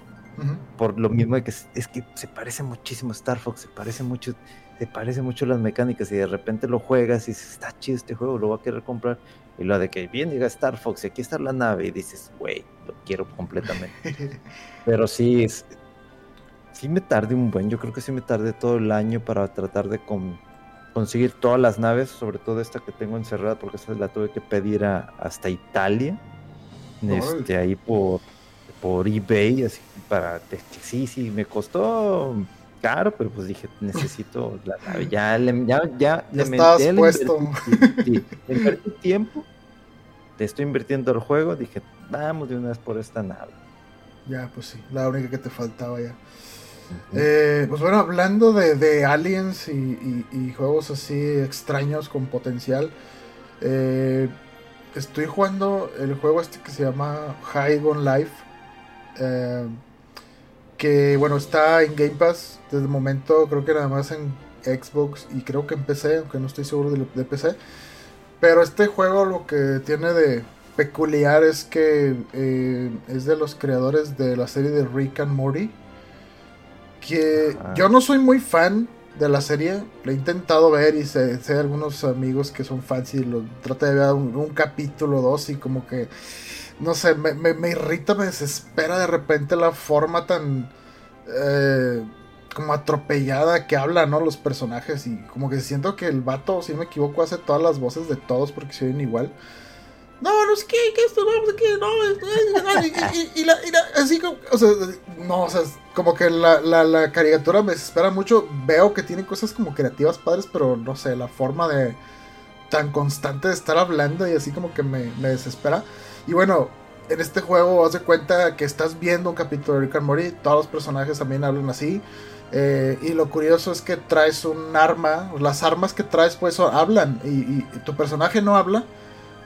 por lo mismo de que es, que se parece muchísimo a Star Fox, se parece mucho, se parece mucho las mecánicas y de repente lo juegas y dices, está chido este juego, lo voy a querer comprar. Y lo de que bien llega Star Fox y aquí está la nave y dices, güey, lo quiero completamente. Pero sí, es, sí me tardé un buen, yo creo que sí me tardé todo el año para tratar de conseguir todas las naves, sobre todo esta que tengo encerrada, porque esa la tuve que pedir hasta Italia. Este, ahí por por eBay, así para, sí, sí, me costó caro, pero pues dije, necesito la nave, ya le, ya, ya,
le Estás puesto.
le invertí tiempo, te estoy invirtiendo el juego, dije, vamos de una vez por esta nave.
Ya, pues sí, la única que te faltaba ya. Eh, pues bueno, hablando de, aliens y, juegos así extraños con potencial, eh, estoy jugando el juego este que se llama High on Life eh, que bueno, está en Game Pass desde el momento, creo que nada más en Xbox y creo que en PC, aunque no estoy seguro de, PC. Pero este juego lo que tiene de peculiar es que eh, es de los creadores de la serie de Rick and Morty. Que yo no soy muy fan de la serie, lo he intentado ver y sé, sé algunos amigos que son fans y lo trata de ver un, un capítulo dos y como que no sé, me, me, irrita, me desespera de repente la forma tan eh, como atropellada que hablan, ¿no? Los personajes y como que siento que el vato, si no me equivoco, hace todas las voces de todos porque se oyen igual. No, no es que, que esto, no, que no, y, y, la, así como, o sea, no, o sea, como que la, la, la, caricatura me desespera mucho. Veo que tiene cosas como creativas padres, pero no sé, la forma de tan constante de estar hablando y así como que me, me desespera. Y bueno, en este juego, haz de cuenta que estás viendo un capítulo de Rick and Morty, todos los personajes también hablan así. Eh, y lo curioso es que traes un arma, las armas que traes pues hablan y, tu personaje no habla,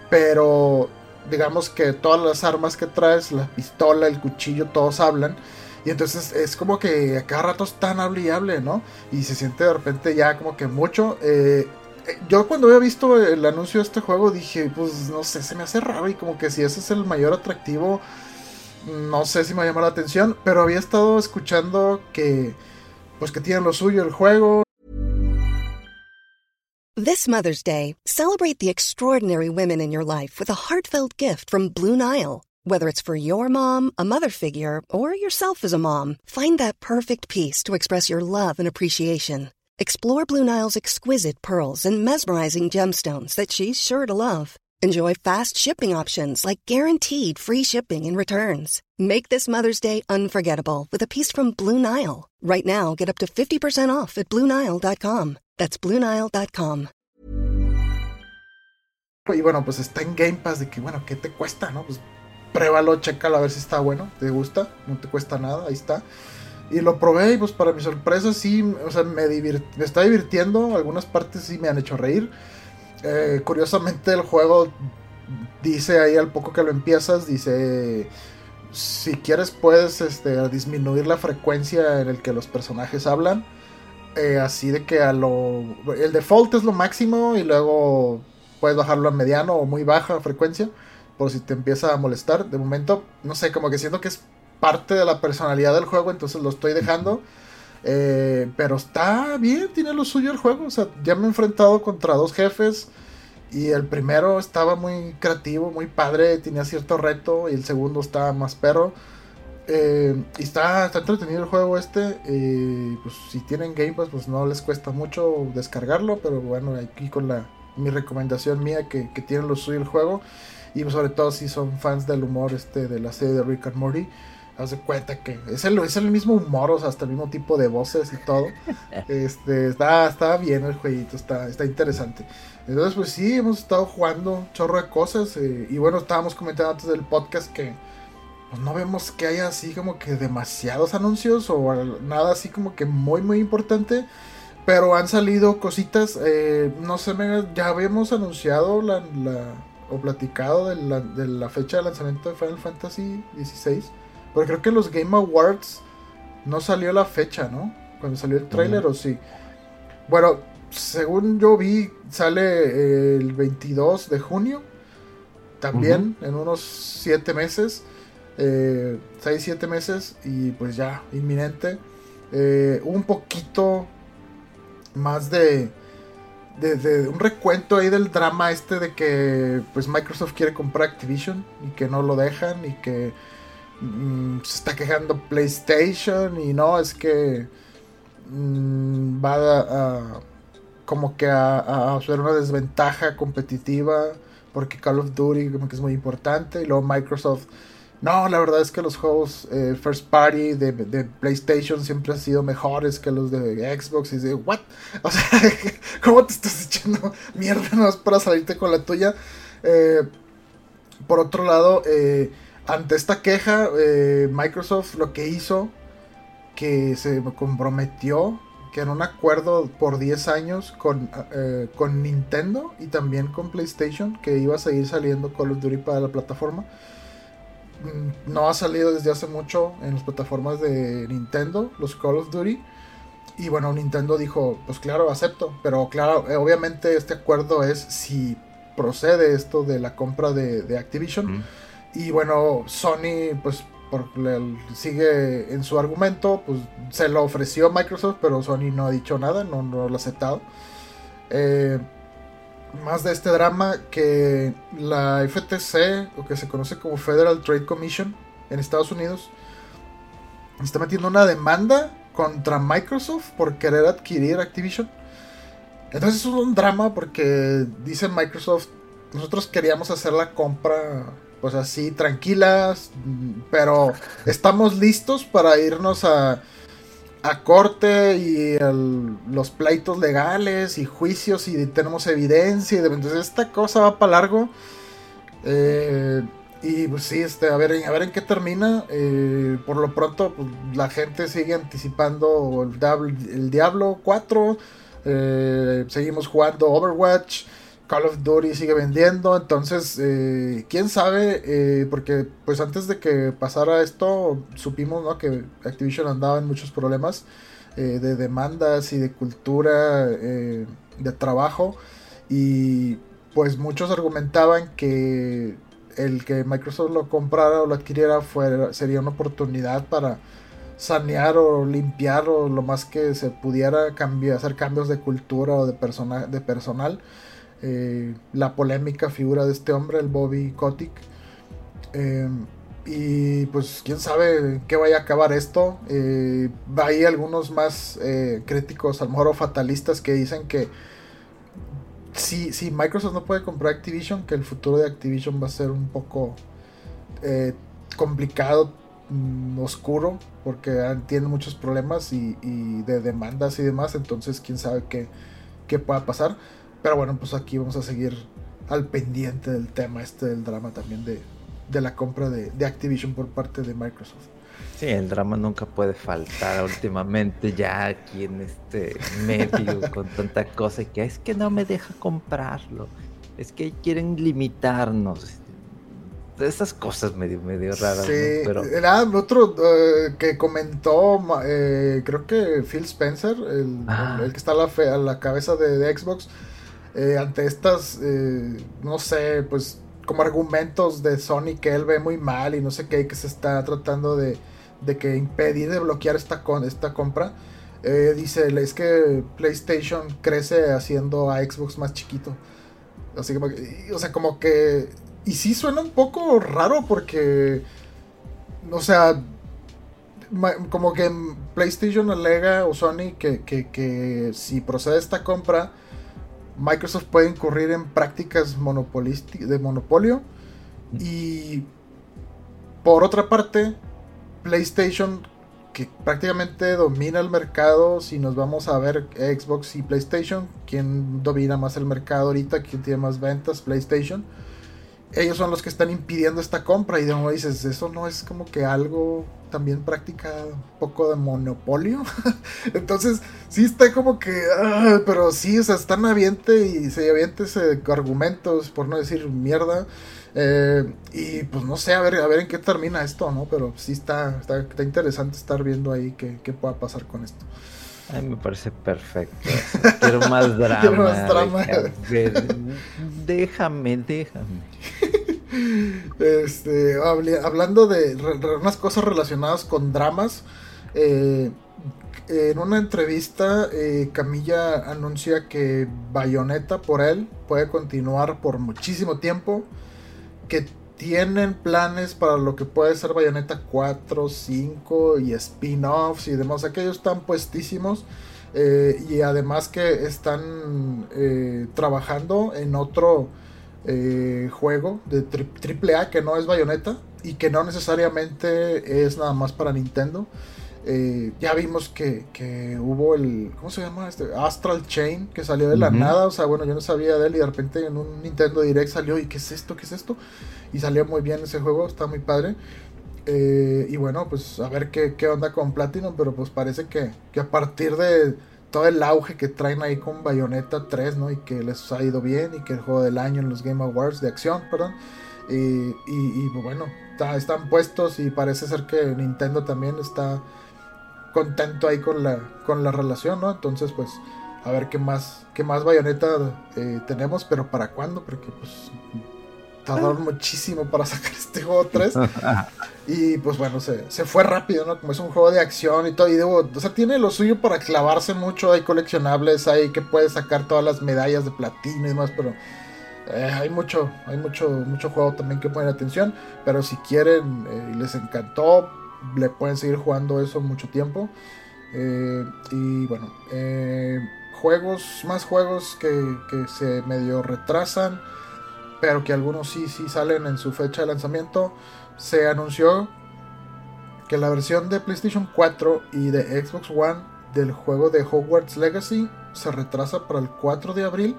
pero digamos que todas las armas que traes, la pistola, el cuchillo, todos hablan. Y entonces es como que a cada rato están hable y hable, ¿no? Y se siente de repente ya como que mucho. Eh, yo cuando había visto el anuncio de este juego dije, pues no sé, se me hace raro y como que si ese es el mayor atractivo, no sé si me llama la atención, pero había estado escuchando que pues que tienen lo suyo el juego.
This Mother's Day, celebrate the extraordinary women in your life with a heartfelt gift from Blue Nile. Whether it's for your mom, a mother figure, or yourself as a mom, find that perfect piece to express your love and appreciation. Explore Blue Nile's exquisite pearls and mesmerizing gemstones that she's sure to love. Enjoy fast shipping options like guaranteed free shipping and returns. Make this Mother's Day unforgettable with a piece from Blue Nile. Right now, get up to 50% off at BlueNile.com. That's BlueNile.com.
Y bueno, pues está en Game Pass de que, bueno, ¿qué te cuesta, no? Pues pruébalo, chécalo a ver si está bueno, te gusta, no te cuesta nada, ahí está. Y lo probé y pues para mi sorpresa sí, o sea, me, está divirtiendo, algunas partes sí me han hecho reír. Eh, curiosamente el juego dice ahí al poco que lo empiezas, dice si quieres puedes este, disminuir la frecuencia en el que los personajes hablan. Eh, así de que a lo... El default es lo máximo y luego puedes bajarlo a mediano o muy baja frecuencia. Por si te empieza a molestar. De momento, no sé, como que siento que es parte de la personalidad del juego, entonces lo estoy dejando. Eh, pero está bien, tiene lo suyo el juego. O sea, ya me he enfrentado contra dos jefes. Y el primero estaba muy creativo, muy padre, tenía cierto reto. Y el segundo estaba más perro. Eh, y está, está, entretenido el juego este. Eh, pues si tienen Game Pass, pues no les cuesta mucho descargarlo. Pero bueno, aquí con la mi recomendación mía que, que tiene lo suyo el juego. Y pues sobre todo si son fans del humor este de la serie de Rick and Morty. Haz de cuenta que es el, es el mismo humor, o sea, hasta el mismo tipo de voces y todo. este, está, está bien el jueguito, está, está interesante. Entonces, pues sí, hemos estado jugando chorro de cosas. Eh, y bueno, estábamos comentando antes del podcast que pues, no vemos que haya así como que demasiados anuncios o nada así como que muy, muy importante. Pero han salido cositas. Eh, no sé, ya habíamos anunciado la, o platicado de la, de la fecha de lanzamiento de Final Fantasy XVI. Porque creo que los Game Awards no salió la fecha, ¿no? Cuando salió el tráiler, o sí. Bueno, según yo vi, sale el 22 de junio. También, en unos 7 meses. 6, eh, 7 meses. Y pues ya, inminente. Eh, un poquito más de, de, de, un recuento ahí del drama este de que pues Microsoft quiere comprar Activision y que no lo dejan y que Mm, se está quejando PlayStation y no, es que mm, va a, como que a, hacer una desventaja competitiva porque Call of Duty como que es muy importante y luego Microsoft no, la verdad es que los juegos eh, first party de, PlayStation siempre han sido mejores que los de Xbox. Y de, ¿what? O sea, ¿cómo te estás echando mierda más para salirte con la tuya? Eh, por otro lado, eh, ante esta queja, eh, Microsoft lo que hizo, que se comprometió, que en un acuerdo por 10 años con, eh, con Nintendo y también con PlayStation, que iba a seguir saliendo Call of Duty para la plataforma. Mm, no ha salido desde hace mucho en las plataformas de Nintendo, los Call of Duty. Y bueno, Nintendo dijo, pues claro, acepto. Pero claro, eh, obviamente este acuerdo es si procede esto de la compra de, Activision. Y bueno, Sony, pues sigue en su argumento, pues se lo ofreció Microsoft, pero Sony no ha dicho nada, no, lo ha aceptado. Eh, más de este drama que la FTC, o que se conoce como Federal Trade Commission en Estados Unidos, está metiendo una demanda contra Microsoft por querer adquirir Activision. Entonces es un drama porque dice Microsoft, nosotros queríamos hacer la compra pues así tranquilas, pero estamos listos para irnos a, a corte y los pleitos legales y juicios y tenemos evidencia y entonces esta cosa va para largo. Eh, Y pues sí, este, a ver, a ver en qué termina. Eh, por lo pronto, pues, la gente sigue anticipando el, el Diablo 4. Eh, seguimos jugando Overwatch. Call of Duty sigue vendiendo. Entonces, eh, quién sabe. porque pues antes de que pasara esto, supimos ¿no? que Activision andaba en muchos problemas de demandas y de cultura, de trabajo. Y pues muchos argumentaban que el que Microsoft lo comprara o lo adquiriera fuera, sería una oportunidad para sanear o limpiar o lo más que se pudiera cambiar, hacer cambios de cultura o de, persona, de personal. Eh, la polémica figura de este hombre, el Bobby Kotick. Eh, y pues quién sabe qué vaya a acabar esto. Eh, hay algunos más críticos, a lo mejor fatalistas, que dicen que si, si Microsoft no puede comprar Activision, que el futuro de Activision va a ser un poco eh, complicado, mm, oscuro, porque tiene muchos problemas y, de demandas y demás, entonces quién sabe qué, qué pueda pasar. Pero bueno, pues aquí vamos a seguir al pendiente del tema este del drama también de, de la compra de, de Activision por parte de Microsoft.
Sí, el drama nunca puede faltar últimamente ya aquí en este medio con tanta cosa que es que no me deja comprarlo, es que quieren limitarnos. Esas cosas medio, medio raras. Sí,
Pero... era otro eh, que comentó, eh, creo que Phil Spencer, el, ah. que está a la, fe, a la cabeza de, Xbox, eh, ante estas, no sé, pues como argumentos de Sony que él ve muy mal y no sé qué, que se está tratando de de que impedir de bloquear esta, con, esta compra. Eh, dice, es que PlayStation crece haciendo a Xbox más chiquito. Así que, o sea, como que... Y sí suena un poco raro porque... O sea, como que PlayStation alega o Sony que, que, que, si procede esta compra, Microsoft puede incurrir en prácticas de monopolio. Y por otra parte, PlayStation que prácticamente domina el mercado. Si nos vamos a ver Xbox y PlayStation, ¿quién domina más el mercado ahorita? ¿Quién tiene más ventas? PlayStation. Ellos son los que están impidiendo esta compra. Y de nuevo dices, eso no es como que algo también práctica un poco de monopolio. Entonces, sí está como que. Ah, pero sí, o sea, están aviente y se aviente ese argumentos, por no decir mierda. Eh, y pues no sé, a ver, a ver en qué termina esto, ¿no? Pero sí está, está, interesante estar viendo ahí qué, qué, pueda pasar con esto.
A mí me parece perfecto. Quiero más drama. Quiero más drama. Déjame, déjame.
Este, hablando de unas cosas relacionadas con dramas, eh, en una entrevista eh, Camilla anuncia que Bayonetta por él puede continuar por muchísimo tiempo que tienen planes para lo que puede ser Bayonetta 4, 5 y spin-offs y demás. Aquellos están puestísimos. Eh, y además que están eh, trabajando en otro eh, juego de triple A que no es Bayonetta y que no necesariamente es nada más para Nintendo. Eh, ya vimos que, hubo el. ¿Cómo se llama? Este Astral Chain que salió de la nada. O sea, bueno, yo no sabía de él y de repente en un Nintendo Direct salió. ¿Y qué es esto? ¿Qué es esto? Y salió muy bien ese juego, está muy padre. Eh, y bueno, pues a ver qué, onda con Platinum. Pero pues parece que, a partir de todo el auge que traen ahí con Bayonetta 3, ¿no? Y que les ha ido bien y que el juego del año en los Game Awards de acción, perdón. Y, y, pues bueno, están puestos y parece ser que Nintendo también está contento ahí con la, con la relación, ¿no? Entonces, pues, a ver qué más, qué más bayoneta eh, tenemos, pero para cuándo, porque pues tardaron ah. muchísimo para sacar este juego 3. y pues bueno, se, se, fue rápido, ¿no? Como es un juego de acción y todo. Y debo, o sea, tiene lo suyo para clavarse mucho. Hay coleccionables, hay que puedes sacar todas las medallas de platino y demás, pero eh, hay mucho, hay mucho, mucho juego también que poner atención. Pero si quieren eh, les encantó, le pueden seguir jugando eso mucho tiempo. Eh, y bueno, eh, juegos, más juegos que, se medio retrasan, pero que algunos sí, sí salen en su fecha de lanzamiento. Se anunció que la versión de PlayStation 4 y de Xbox One del juego de Hogwarts Legacy se retrasa para el 4 de abril.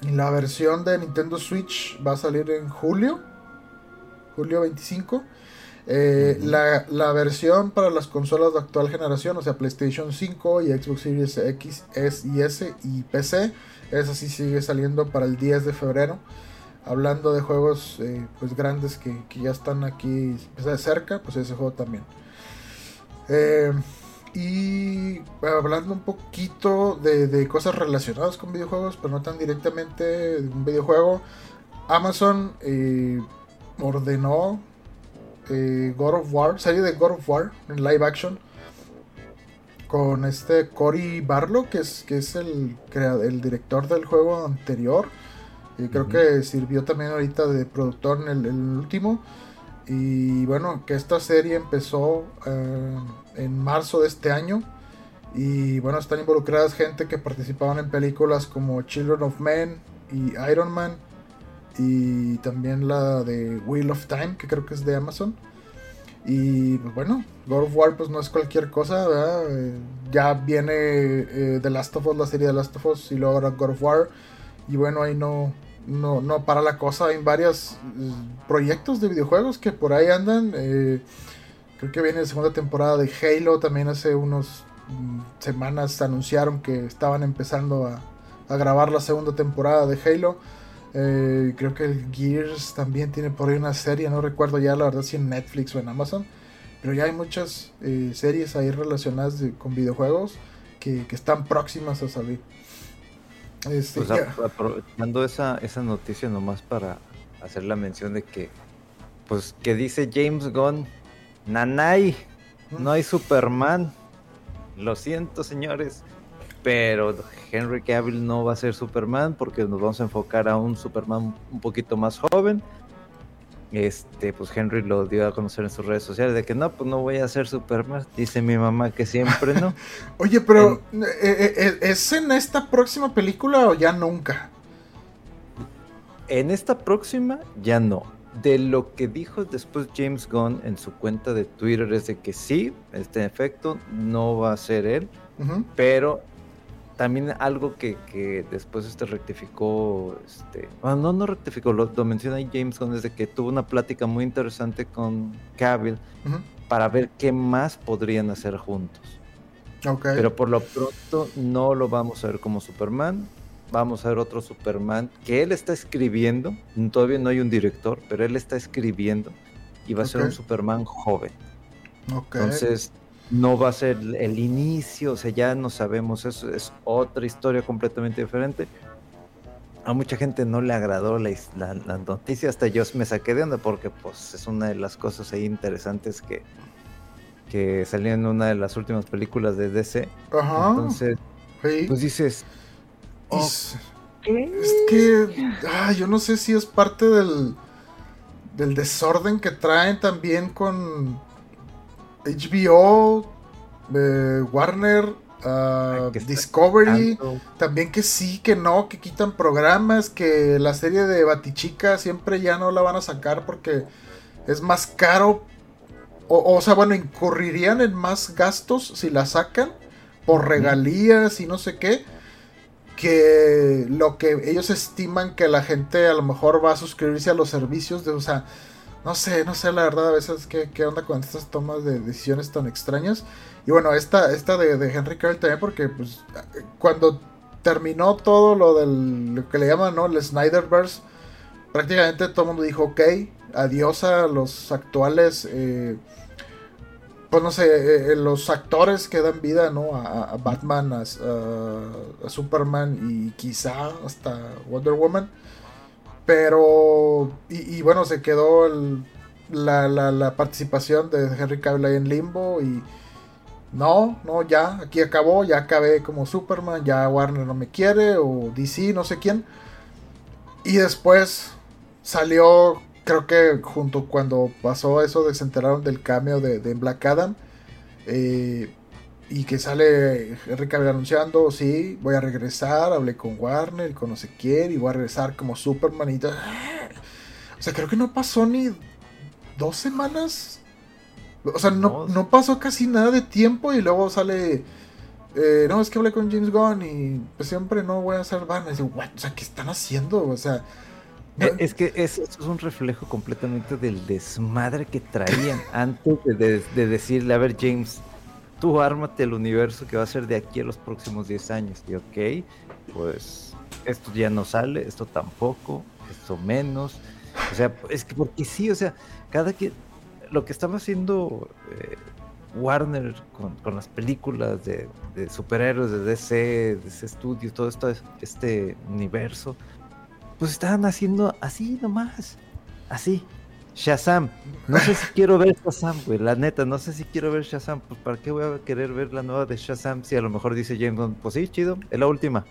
Y la versión de Nintendo Switch va a salir en julio julio 25. Eh, la, la, versión para las consolas de actual generación, o sea, PlayStation 5 y Xbox Series X, S y S y PC, esa sí sigue saliendo para el 10 de febrero. Hablando de juegos eh, pues grandes que, que, ya están aquí pues, cerca, pues ese juego también. Eh, y hablando un poquito de, de, cosas relacionadas con videojuegos, pero no tan directamente de un videojuego, Amazon ordenó eh, God of War, serie de God of War en live action con este Cory Barlow, que es, que es el, el director del juego anterior. Y creo que sirvió también ahorita de productor en el, último. Y bueno, que esta serie empezó eh, en marzo de este año. Y bueno, están involucradas gente que participaban en películas como Children of Men y Iron Man y también la de Wheel of Time, que creo que es de Amazon. Y pues bueno, God of War pues no es cualquier cosa, eh, ya viene eh, The Last of Us, la serie de The Last of Us, y luego ahora God of War. Y bueno, ahí no, no, no para la cosa, hay varios eh, proyectos de videojuegos que por ahí andan. creo que viene la segunda temporada de Halo, también hace unas mm, semanas anunciaron que estaban empezando a grabar la segunda temporada de Halo. Eh, creo que el Gears también tiene por ahí una serie, no recuerdo ya la verdad si en Netflix o en Amazon. Pero ya hay muchas eh, series ahí relacionadas con videojuegos que, están próximas a salir.
Este, pues aprovechando esa, esa noticia nomás para hacer la mención de que, pues que dice James Gunn, Nanay, no hay Superman. Lo siento señores, pero Henry Cavill no va a ser Superman porque nos vamos a enfocar a un Superman un poquito más joven. Este, pues Henry lo dio a conocer en sus redes sociales de que no, pues no voy a ser Superman. Dice mi mamá que siempre no.
Oye, pero eh, eh, eh, ¿es en esta próxima película o ya nunca?
En esta próxima ya no. De lo que dijo después James Gunn en su cuenta de Twitter es de que sí, este efecto no va a ser él, pero también algo que, que, después este rectificó, este, bueno, no, no rectificó, lo, menciona ahí James Gunn desde que tuvo una plática muy interesante con Cavill para ver qué más podrían hacer juntos. Okay. Pero por lo pronto no lo vamos a ver como Superman. Vamos a ver otro Superman que él está escribiendo. Todavía no hay un director, pero él está escribiendo y va a ser un Superman joven. Okay. Entonces, no va a ser el inicio, o sea, ya no sabemos, eso es otra historia completamente diferente. A mucha gente no le agradó la, la, noticia, hasta yo me saqué de onda porque pues es una de las cosas ahí interesantes que, que salió en una de las últimas películas de DC. Ajá. Entonces, pues dices...
es que, ah, yo no sé si es parte del, del desorden que traen también con HBO, eh, Warner, ah, Discovery, también que sí, que no, que quitan programas, que la serie de Batichica siempre ya no la van a sacar porque es más caro. O, o sea, bueno, incurrirían en más gastos si la sacan por regalías y no sé qué que lo que ellos estiman que la gente a lo mejor va a suscribirse a los servicios de, o sea, no sé, no sé la verdad a veces qué, qué onda con estas tomas de decisiones tan extrañas. Y bueno, esta, esta de, Henry Cavill también porque pues cuando terminó todo lo del lo que le llaman, ¿no? El Snyderverse, prácticamente todo el mundo dijo, ok, adiós a los actuales, eh, pues no sé, eh, eh, los actores que dan vida, ¿no? A, Batman, a, a, Superman y quizá hasta Wonder Woman. Pero, y, bueno, se quedó la, la, participación de Henry Cavill ahí en Limbo y... No, no, ya, aquí acabó, ya acabé como Superman, ya Warner no me quiere, o DC, no sé quién. Y después salió, creo que junto cuando pasó eso de se enteraron del cameo de, de Black Adam. Eh, y que sale Henry Cavill anunciando, sí, voy a regresar, hablé con Warner con no sé quién, y voy a regresar como Superman y todo. O sea, creo que no pasó ni dos semanas. O sea, no, no pasó casi nada de tiempo y luego sale... Eh, no, es que hablé con James Gunn y pues siempre no voy a hacer van. o sea, ¿qué están haciendo? O sea,
Eh, es que eso, es un reflejo completamente del desmadre que traían antes de, decirle, a ver James, tú ármate el universo que va a ser de aquí a los próximos 10 años. Y ok, pues esto ya no sale, esto tampoco, esto menos. O sea, es que porque sí, o sea, cada que lo que estaba haciendo eh, Warner con, las películas de, superhéroes de DC, de ese estudio, todo esto, este universo, pues estaban haciendo así nomás, así. Shazam, no sé si quiero ver Shazam, güey, la neta, no sé si quiero ver Shazam, pues para qué voy a querer ver la nueva de Shazam si a lo mejor dice James Bond, pues sí, chido, es la última.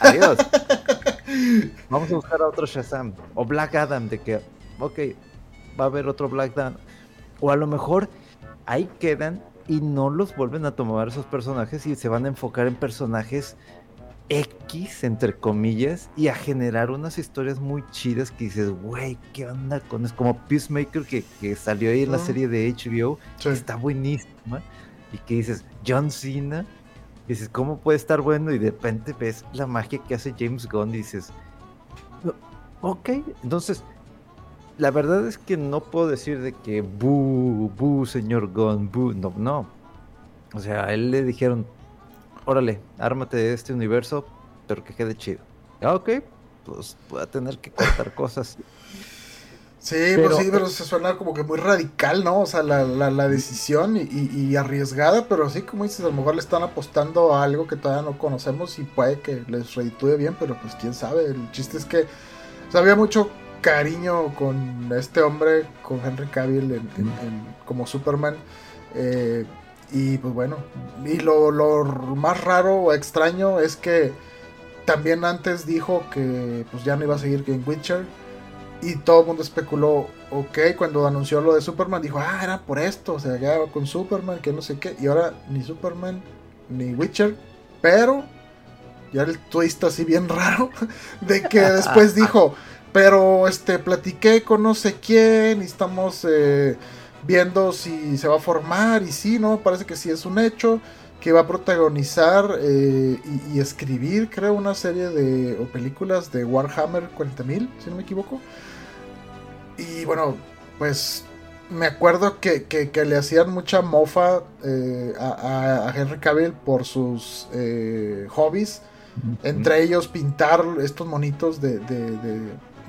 Adiós. Vamos a buscar a otro Shazam. O Black Adam, de que, ok, va a haber otro Black Adam. O a lo mejor ahí quedan y no los vuelven a tomar esos personajes y se van a enfocar en personajes X, entre comillas, y a generar unas historias muy chidas que dices, güey, ¿qué onda con eso? Como Peacemaker que, que salió ahí en la serie de HBO, está buenísima, y que dices, John Cena, y dices, ¿cómo puede estar bueno? Y de repente ves la magia que hace James Gunn y dices, ok, entonces la verdad es que no puedo decir de que bu, bu, señor Gon, bu, no, no. O sea, a él le dijeron, órale, ármate de este universo, pero que quede chido. Ah, ok, pues voy a tener que cortar cosas.
Sí, pues sí, pero se suena como que muy radical, ¿no? O sea, la, la, decisión y, y, arriesgada, pero sí, como dices, a lo mejor le están apostando a algo que todavía no conocemos y puede que les reditúe bien, pero pues quién sabe. El chiste es que o sea, había mucho cariño con este hombre, con Henry Cavill como Superman. Eh, y pues bueno, y lo, más raro o extraño es que también antes dijo que pues ya no iba a seguir en Witcher. Y todo el mundo especuló, ok, cuando anunció lo de Superman, dijo, ah, era por esto, o sea, ya con Superman, que no sé qué. Y ahora ni Superman, ni Witcher, pero ya el twist así bien raro, de que después dijo, pero este, platiqué con no sé quién y estamos eh, viendo si se va a formar y sí, ¿no? Parece que sí es un hecho que va a protagonizar eh, y, escribir, creo, una serie de o películas de Warhammer 40.000, si no me equivoco. Y bueno, pues me acuerdo que, le hacían mucha mofa eh, a, Henry Cavill por sus hobbies, entre ellos pintar estos monitos de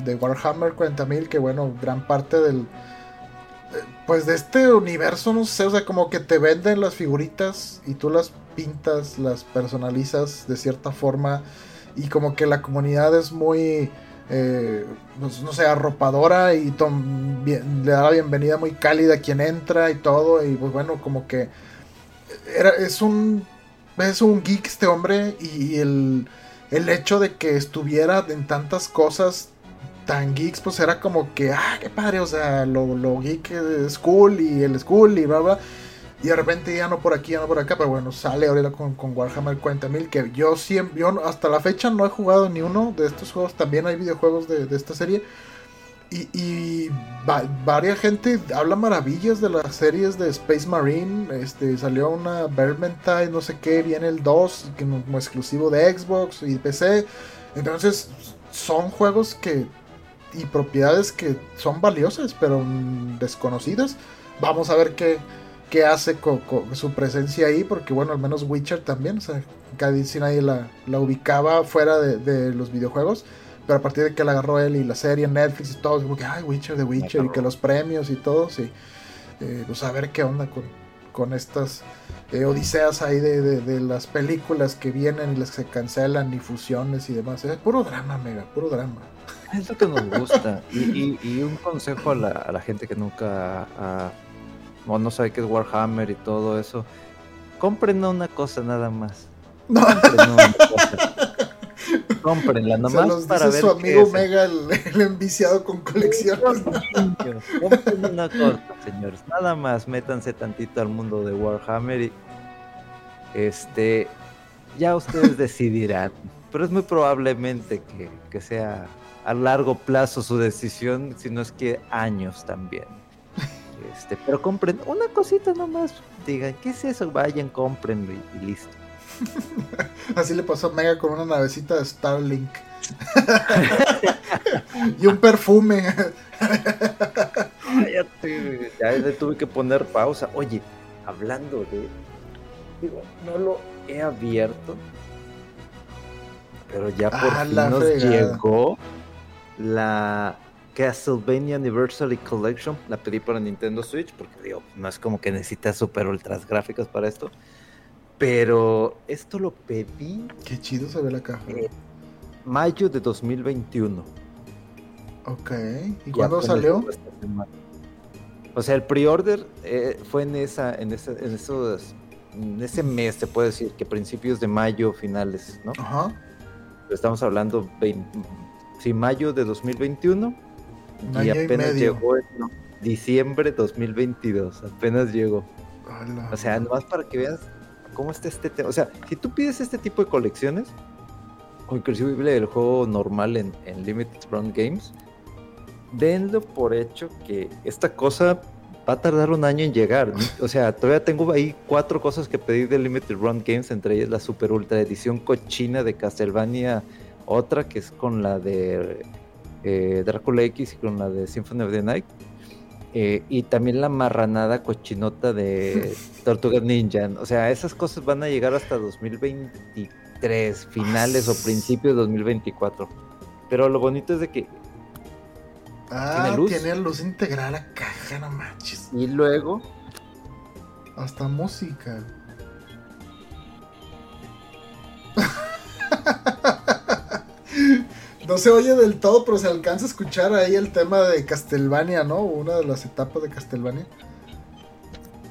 de Warhammer 40.000, que bueno, gran parte del... Pues de este universo, no sé, o sea, como que te venden las figuritas y tú las pintas, las personalizas de cierta forma y como que la comunidad es muy, eh, pues, no sé, arropadora y le da la bienvenida muy cálida a quien entra y todo y pues bueno, como que era, es un es un geek este hombre y el, el hecho de que estuviera en tantas cosas tan geeks, pues era como que, ah, qué padre, o sea, lo, lo geek es cool y el school y bla, bla. Y de repente ya no por aquí, ya no por acá, pero bueno, sale ahora con, con Warhammer 40.000, que yo siempre, yo hasta la fecha no he jugado ni uno de estos juegos, también hay videojuegos de, de esta serie. Y, y varias gente habla maravillas de las series de Space Marine. Este, salió una Vermintide, no sé qué, viene el 2, que como exclusivo de Xbox y PC. Entonces, son juegos que y propiedades que son valiosas, pero desconocidas. Vamos a ver qué, qué hace con, su presencia ahí, porque bueno, al menos Witcher también, o sea, casi nadie la, la ubicaba fuera de, los videojuegos, pero a partir de que la agarró él y la serie Netflix y todo, como que, ay, Witcher de Witcher, y que los premios y todo, sí. Eh, pues a ver qué onda con, con estas eh, odiseas ahí de, de, las películas que vienen y las que se cancelan y fusiones y demás. Es puro drama, mega, puro drama.
Es lo que nos gusta. Y, un consejo a la, gente que nunca no sabe qué es Warhammer y todo eso. Compren una cosa nada más. No. Comprenla nomás
para ver. su amigo Mega, el, enviciado con colecciones.
Compren una cosa, señores. Nada más, métanse tantito al mundo de Warhammer y. Este. Ya ustedes decidirán. Pero es muy probablemente que, que sea a largo plazo su decisión, si no es que años también. Este, pero compren una cosita nomás, digan, ¿qué es eso? Vayan, comprenlo y, listo.
Así le pasó a Mega con una navecita de Starlink. y un perfume.
ya le tuve que poner pausa. Oye, hablando de. Digo, no lo he abierto. Pero ya por
Ah,
fin nos
fregada.
llegó la Castlevania Anniversary Collection. La pedí para Nintendo Switch porque digo, no es como que necesitas super ultras gráficas para esto. Pero esto lo pedí
Qué chido se ve la caja.
Eh, mayo de 2021.
Ok. ¿Y cuándo salió?
semana. O sea, el pre-order eh, fue en esa, en ese, en esos, en ese mes, se puede decir, que principios de mayo, finales, ¿no?
Ajá.
Estamos hablando, sí, mayo de 2021
Un
y apenas llegó en diciembre 2022, apenas llegó. O sea, nomás para que veas cómo está este tema. O sea, si tú pides este tipo de colecciones, o inclusive el juego normal en, en Limited Run Games, denlo por hecho que esta cosa va a tardar un año en llegar. O sea, todavía tengo ahí cuatro cosas que pedí de Limited Run Games, entre ellas la super ultra edición cochina de Castlevania, otra que es con la de eh, Drácula X y con la de Symphony of the Night. Eh, y también la marranada cochinota de Tortugas Ninja. O sea, esas cosas van a llegar hasta 2023, finales o principios de 2024. Pero lo bonito es de que,
Ah,
¿tiene luz?
tiene luz integral la caja, no manches.
y luego,
Hasta música. No se oye del todo, pero se alcanza a escuchar ahí el tema de Castlevania, ¿no? Una de las etapas de Castlevania.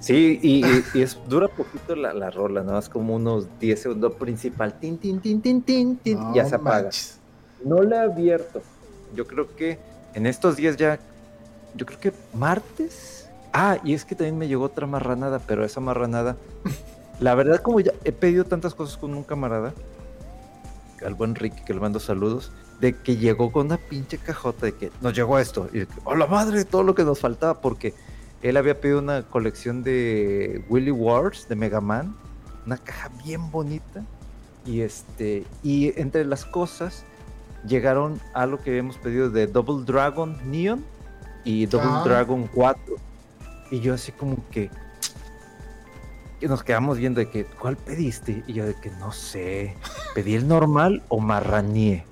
sí, y, y- y es dura poquito la, la rola, nada más como unos 10 segundos principal, tin, tin, tin, tin, tin, tin,
No
ya se apaga.
manches.
No la he abierto. Yo creo que en estos días ya, yo creo que martes. Ah, y es que también me llegó otra marranada, pero esa marranada, la verdad como ya he pedido tantas cosas con un camarada, al buen Ricky, que le mando saludos, de que llegó con una pinche cajota de que nos llegó esto. Y ¡oh la madre! Todo lo que nos faltaba, porque él había pedido una colección de Willy Wars, de Mega Man, una caja bien bonita. Y este, y entre las cosas llegaron a lo que habíamos pedido de Double Dragon Neon y Double
Ah.
Dragon 4. Y yo así como que, nos quedamos viendo de que, ¿cuál pediste? Y yo de que no sé, ¿pedí el normal o marrané?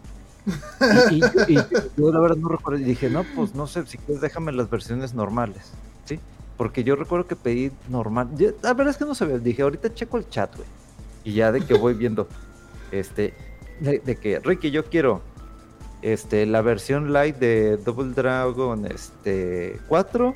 Y, y- y yo la verdad no recuerdo. Y dije, no, pues no sé, si quieres déjame las versiones normales, ¿sí? Porque yo recuerdo que pedí normal. Yo- la verdad es que no sabía. Dije, ahorita checo el chat, güey. Y ya de que voy viendo, este, de, de que, Ricky, yo quiero, este, la versión light de Double Dragon, este, 4,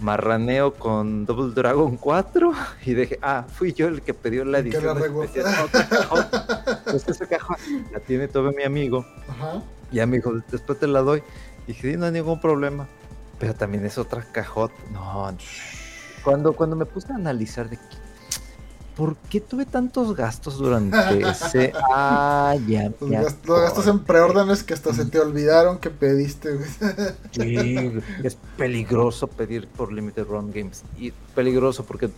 marraneo con Double Dragon 4, y dije, ah, fui yo el que pidió la
la
edición
regó.
especial. Cajota. Pues esa caja la tiene todo mi amigo.
Ajá.
Ya me dijo, después te la doy. Dije, sí, no hay ningún problema. Pero también es otra cajota. No, no. Cuando, cuando me puse a analizar de ¿por qué tuve tantos gastos durante ese? Ah, ya.
Los,
me
gast- los gastos en preórdenes que hasta se te olvidaron que pediste.
Sí, es peligroso pedir por Limited Run Games. Y peligroso porque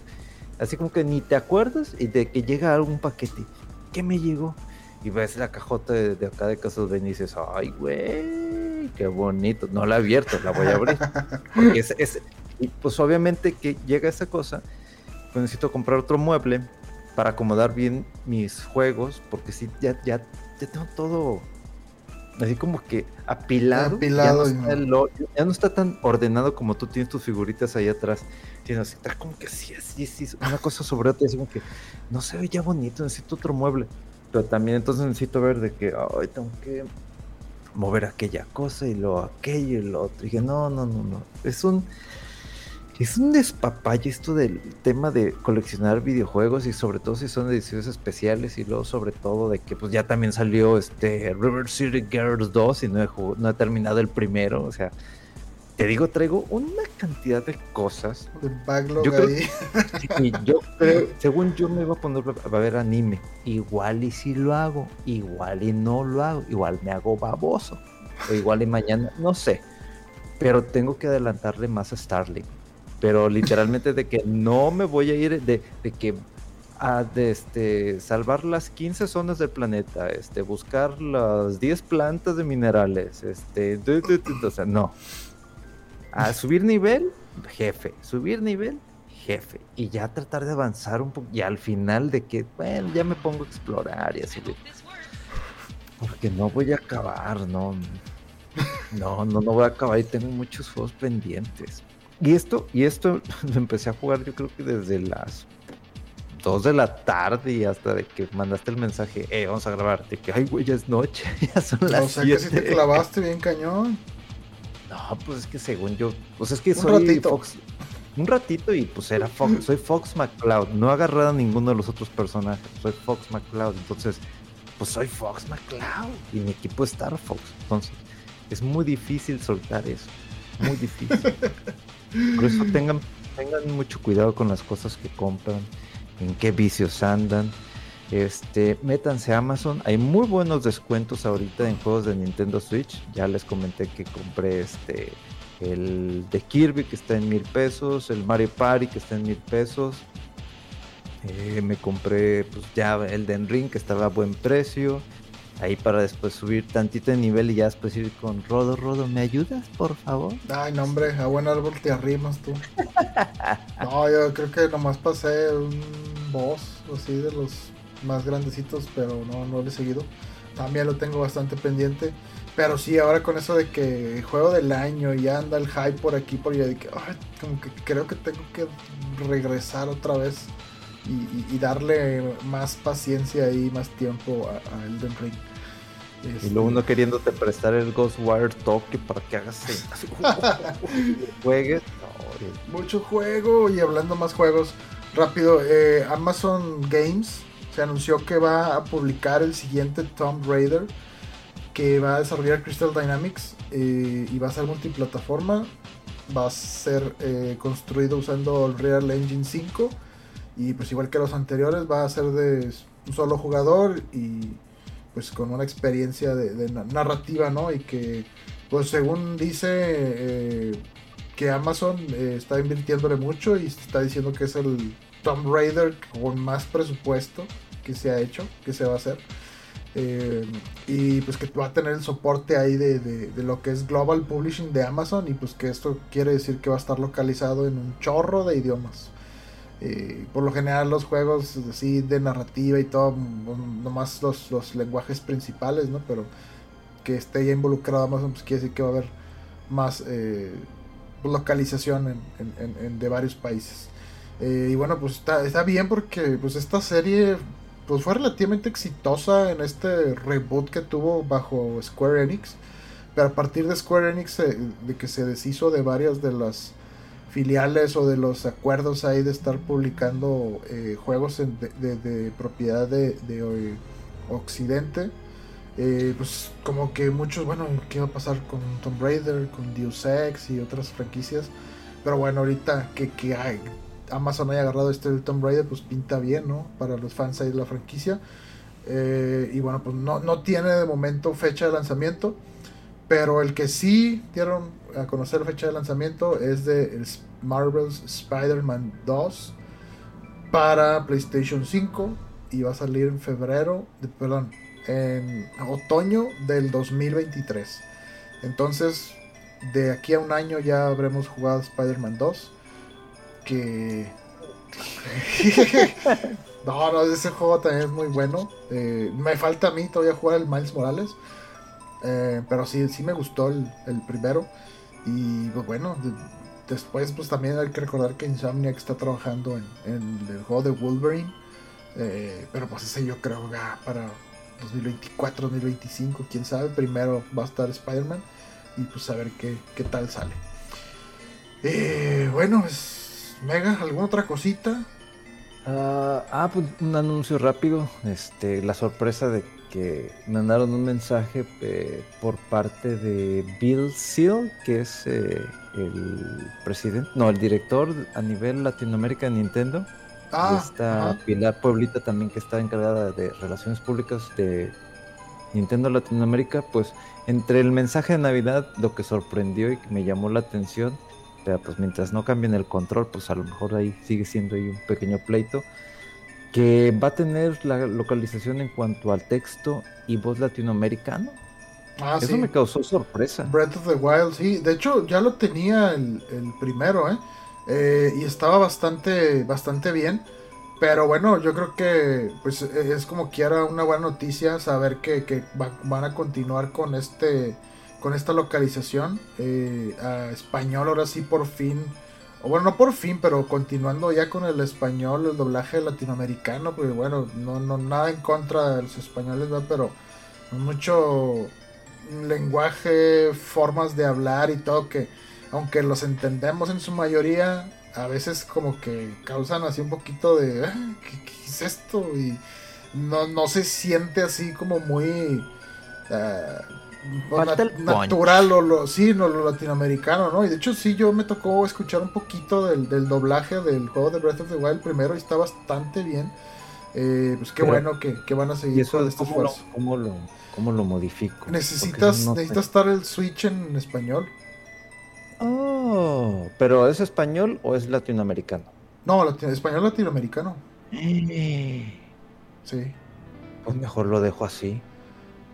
así como que ni te acuerdas y de que llega algún paquete. ¿Qué me llegó? Y ves la cajota de, de acá de Castlevania y dices, ay, güey, qué bonito. No la he abierto, la voy a abrir. Porque es, es- y pues obviamente que llega esa cosa, pues necesito comprar otro mueble para acomodar bien mis juegos, porque sí, ya, ya, ya tengo todo así como que apilado.
Apilado,
ya, no está ya no tan ordenado como tú tienes tus figuritas ahí atrás, así, está como que sí, así, sí, una cosa sobre otra, así como que no se ve ya bonito, necesito otro mueble. Pero también entonces necesito ver de que, ay, tengo que mover aquella cosa y lo aquello y lo otro. Y dije, no, no, no, no. Es un. Es un despapalle esto del tema de coleccionar videojuegos y sobre todo si son ediciones especiales y luego sobre todo de que pues ya también salió este River City Girls 2 y no he, no he terminado el primero, o sea, te digo, traigo una cantidad de cosas
De backlog
Yo creo
ahí.
y yo creo, según yo me iba a poner a ver anime. Igual y si lo hago, igual y no lo hago, igual me hago baboso. O igual y mañana, no sé. Pero tengo que adelantarle más a Starlink. Pero literalmente de que no me voy a ir, de, de que a este, salvar las 15 zonas del planeta, este, buscar las 10 plantas de minerales, este, o sea, no. A subir nivel, jefe, subir nivel, jefe, y ya tratar de avanzar un poco, y al final de que, bueno, ya me pongo a explorar y a subir. Porque no voy a acabar, no. No, no, no voy a acabar y tengo muchos juegos pendientes. Y esto, y esto lo empecé a jugar yo creo que desde las 2 de la tarde y hasta de que mandaste el mensaje, eh, vamos a grabar, de que, ay, güey, ya es noche, ya son las O sea, que
si te clavaste bien cañón.
No, pues es que según yo, pues es que soy ratito. Fox, un ratito y pues era Fox, soy Fox McCloud, no he agarrado a ninguno de los otros personajes, soy Fox McCloud, entonces, pues soy Fox McCloud y mi equipo es Star Fox, entonces es muy difícil soltar eso, muy difícil. Por eso tengan, tengan mucho cuidado con las cosas que compran en qué vicios andan. Este, métanse a Amazon. Hay muy buenos descuentos ahorita en juegos de Nintendo Switch. Ya les comenté que compré este el de Kirby que está en mil pesos, el Mario Party que está en mil pesos. Eh, me compré pues ya el Den Ring que estaba a buen precio ahí para después subir tantito de nivel y ya después ir con Rodo, Rodo, ¿me ayudas, por favor?
Ay, no, hombre, a buen árbol te arrimas tú. no, yo creo que nomás pasé un boss, así de los más grandecitos, pero no, no lo he seguido. También lo tengo bastante pendiente. Pero sí, ahora con eso de que juego del año y anda el hype por aquí, por allá, de que, ay, como que creo que tengo que regresar otra vez y, darle más paciencia y más tiempo a, Elden Ring.
Y luego uno queriéndote prestar el Ghostwire Tokyo para que hagas juegues.
Mucho juego y hablando más juegos, rápido, eh, Amazon Games se anunció que va a publicar el siguiente Tomb Raider que va a desarrollar Crystal Dynamics eh, y va a ser multiplataforma. Va a ser eh, construido usando el Real Engine 5 y pues igual que los anteriores va a ser de un solo jugador y pues con una experiencia de, narrativa, ¿no? Y que pues según dice eh, que Amazon eh, está invirtiéndole mucho y está diciendo que es el Tomb Raider con más presupuesto que se ha hecho, que se va a hacer. Eh, y pues que va a tener el soporte ahí de, de, lo que es Global Publishing de Amazon y pues que esto quiere decir que va a estar localizado en un chorro de idiomas. Por lo general los juegos así de narrativa y todo, nomás los, los lenguajes principales, ¿no? Pero que esté ya involucrado más pues quiere decir que va a haber más eh, localización en, de varios países. Eh, y bueno, pues está, está bien porque pues esta serie pues fue relativamente exitosa en este reboot que tuvo bajo Square Enix. Pero a partir de Square Enix, de que se deshizo de varias de las filiales o de los acuerdos ahí de estar publicando eh, juegos de, propiedad de, eh, Occidente. Eh, pues como que muchos, bueno, ¿qué va a pasar con Tomb Raider, con Deus Ex y otras franquicias? Pero bueno, ahorita que, que Amazon haya agarrado este del Tomb Raider, pues pinta bien, ¿no? Para los fans ahí de la franquicia. y bueno, pues no, no tiene de momento fecha de lanzamiento. Pero el que sí dieron a conocer fecha de lanzamiento es de Marvel's Spider-Man 2 para PlayStation 5 y va a salir en febrero, perdón, en otoño del 2023. Entonces, de aquí a un año ya habremos jugado Spider-Man 2. Que. no, no, ese juego también es muy bueno. Eh, me falta a mí todavía jugar el Miles Morales. Eh, pero sí, sí me gustó el, primero. Y pues, bueno, después pues también hay que recordar que Insomniac está trabajando en, el juego de Wolverine. Eh, pero pues ese yo creo ya para 2024, 2025, quién sabe. Primero va a estar Spider-Man y pues a ver qué, qué tal sale. Eh, bueno, pues, Mega, ¿alguna otra cosita?
ah, ah pues un anuncio rápido. Este, la sorpresa de que mandaron un mensaje eh, por parte de Bill Seal, que es eh, el presidente, no, el director a nivel Latinoamérica de Nintendo. Ah, esta Pilar Pueblita también que está encargada de relaciones públicas de Nintendo Latinoamérica, pues entre el mensaje de Navidad, lo que sorprendió y que me llamó la atención, pero pues mientras no cambien el control, pues a lo mejor ahí sigue siendo ahí un pequeño pleito que va a tener la localización en cuanto al texto y voz latinoamericano. Ah, Eso me causó sorpresa.
Breath of the Wild, sí. De hecho, ya lo tenía el, primero, ¿eh? ¿eh? Y estaba bastante, bastante bien. Pero bueno, yo creo que pues es como que era una buena noticia saber que, van a continuar con este con esta localización eh, a español ahora sí por fin bueno no por fin pero continuando ya con el español el doblaje latinoamericano pues bueno no no nada en contra de los españoles pero mucho lenguaje formas de hablar y todo que aunque los entendemos en su mayoría a veces como que causan así un poquito de ah, ¿qué, es esto? y no, no se siente así como muy uh, natural o lo, sí, no, lo latinoamericano, ¿no? Y de hecho sí, yo me tocó escuchar un poquito del, del doblaje del juego de Breath of the Wild primero y está bastante bien. Eh, pues qué bueno que, que, van a seguir
eso con este esfuerzo. ¿cómo lo, cómo lo modifico?
Necesitas, necesitas estar el Switch en español.
Oh, pero ¿es español o es latinoamericano?
No, español latinoamericano.
Eh. Sí. Pues mejor lo dejo así.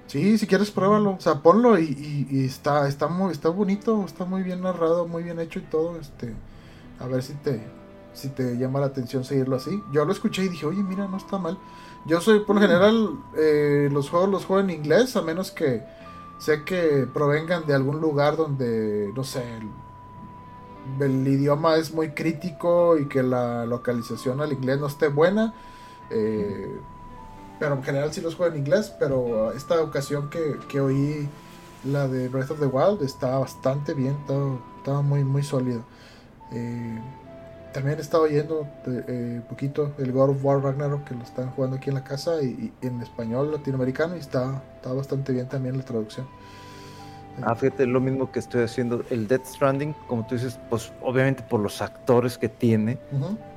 Sí, si quieres pruébalo, o sea, ponlo y, está, está muy, está bonito, está muy bien narrado, muy bien hecho y todo, este, a ver si te, si te llama la atención seguirlo así. Yo lo escuché y dije, oye, mira, no está mal. Yo soy, por lo general, eh, los juegos los juego en inglés, a menos que sé que provengan de algún lugar donde, no sé, el, idioma es muy crítico y que la localización al inglés no esté buena. Eh, pero en general sí los juego en inglés, pero esta ocasión que, oí la de Breath of the Wild está bastante bien, estaba, muy, muy sólido. Eh, también he estado oyendo un eh, poquito el God of War Ragnarok que lo están jugando aquí en la casa y, en español latinoamericano y está, está bastante bien también la traducción.
Ah, fíjate, lo mismo que estoy haciendo. El Death Stranding, como tú dices, pues obviamente por los actores que tiene,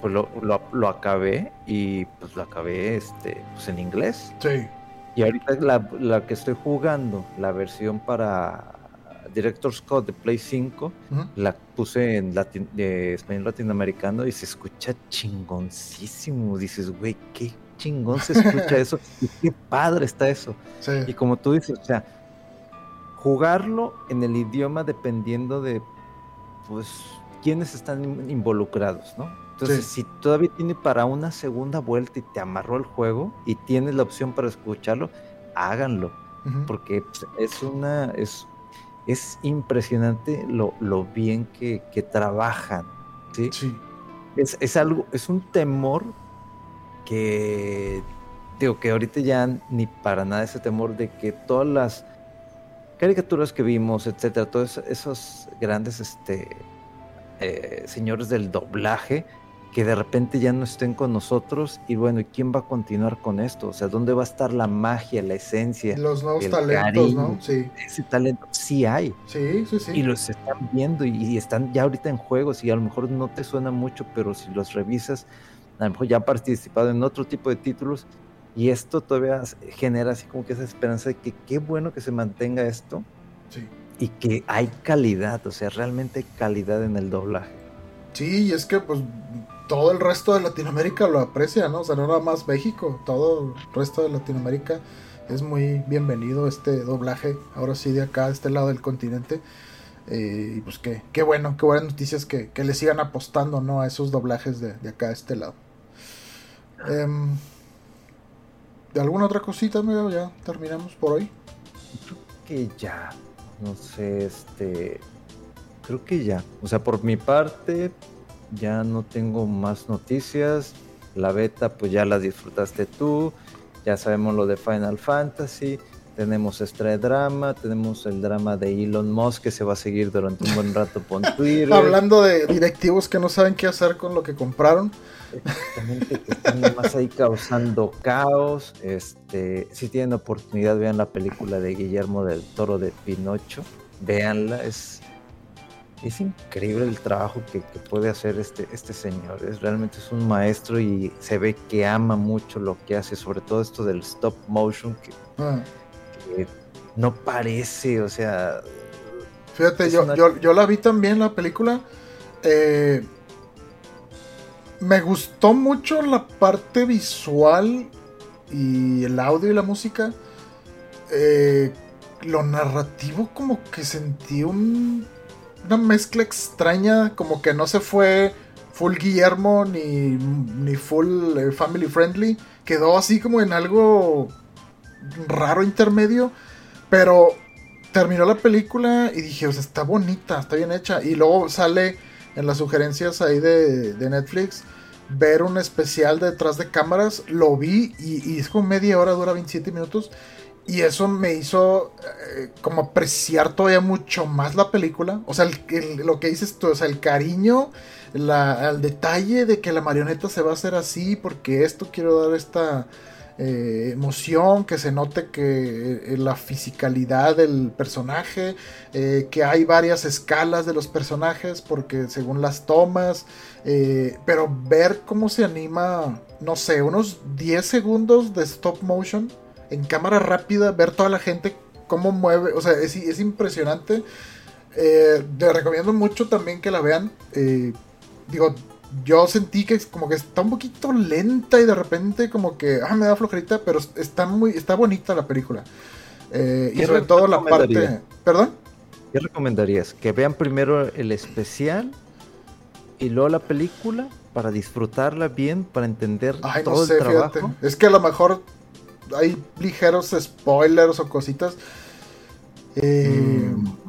pues lo, lo, acabé y pues lo acabé este, pues en inglés.
Sí.
Y ahorita la, la que estoy jugando, la versión para Director Scott de Play 5, la puse en español latinoamericano y se escucha chingoncísimo. Dices, güey, qué chingón se escucha eso y qué padre está eso. Y como tú dices, o sea, jugarlo en el idioma dependiendo de, pues, quiénes están involucrados, ¿no? Entonces, si todavía tiene para una segunda vuelta y te amarró el juego y tienes la opción para escucharlo, háganlo. Porque pues, es una, es es impresionante lo, bien que, trabajan. ¿sí? Es, algo, es un temor que digo que ahorita ya ni para nada ese temor de que todas las caricaturas que vimos, etcétera, todos esos grandes este, eh, señores del doblaje, que de repente ya no estén con nosotros y bueno, ¿y quién va a continuar con esto? O sea, ¿dónde va a estar la magia, la esencia?
Los nuevos talentos, ¿no? Sí.
Ese talento sí hay.
Sí, sí, sí.
Y los están viendo y, están ya ahorita en juegos y a lo mejor no te suena mucho, pero si los revisas, a lo mejor ya han participado en otro tipo de títulos y esto todavía genera así como que esa esperanza de que qué bueno que se mantenga esto.
Sí.
Y que hay calidad, o sea, realmente hay calidad en el doblaje.
Sí, y es que pues todo el resto de Latinoamérica lo aprecia, ¿no? O sea, no nada más México, todo el resto de Latinoamérica es muy bienvenido este doblaje, ahora sí de acá, de este lado del continente. Eh, y pues qué, qué bueno, qué buenas noticias que, que, le sigan apostando, ¿no? A esos doblajes de, acá, de este lado. Em, ¿De alguna otra cosita, amigo? Ya terminamos por hoy.
Creo que ya, no sé, este... Creo que ya. O sea, por mi parte, ya no tengo más noticias. La beta pues ya la disfrutaste tú. Ya sabemos lo de Final Fantasy. Tenemos este drama, tenemos el drama de Elon Musk que se va a seguir durante un buen rato por Twitter.
Hablando de directivos que no saben qué hacer con lo que compraron.
Exactamente, que están más ahí causando caos. Este, si tienen oportunidad, vean la película de Guillermo del Toro de Pinocho. Véanla, es es increíble el trabajo que, puede hacer este, este señor. Es, realmente es un maestro y se ve que ama mucho lo que hace, sobre todo esto del stop motion que, ah. No parece, o sea...
Fíjate, yo, yo, la vi también la película. Eh, me gustó mucho la parte visual y el audio y la música. Eh, lo narrativo como que sentí un, una mezcla extraña, como que no se fue full Guillermo ni, ni full eh, family friendly. Quedó así como en algo raro intermedio. Pero terminó la película y dije, o sea, está bonita, está bien hecha. Y luego sale en las sugerencias ahí de, Netflix ver un especial detrás de cámaras. Lo vi y, es como media hora, dura 27 minutos. Y eso me hizo eh, como apreciar todavía mucho más la película. O sea, lo que dices tú, o sea, el cariño, el detalle de que la marioneta se va a hacer así, porque esto quiero dar esta eh, emoción, que se note que eh, la fisicalidad del personaje, que hay varias escalas de los personajes, porque según las tomas, pero ver cómo se anima, no sé, unos 10 segundos de stop motion en cámara rápida, ver toda la gente cómo mueve, o sea, es, impresionante. Eh, te recomiendo mucho también que la vean. Eh, digo, yo sentí que como que está un poquito lenta y de repente como que, ah, me da flojerita, pero está muy, está bonita la película. Eh, y sobre todo la parte... ¿Perdón?
¿Qué recomendarías? ¿Que vean primero el especial y luego la película para disfrutarla bien, para entender todo el trabajo?
Es que a lo mejor hay ligeros spoilers o cositas. Eh, mm.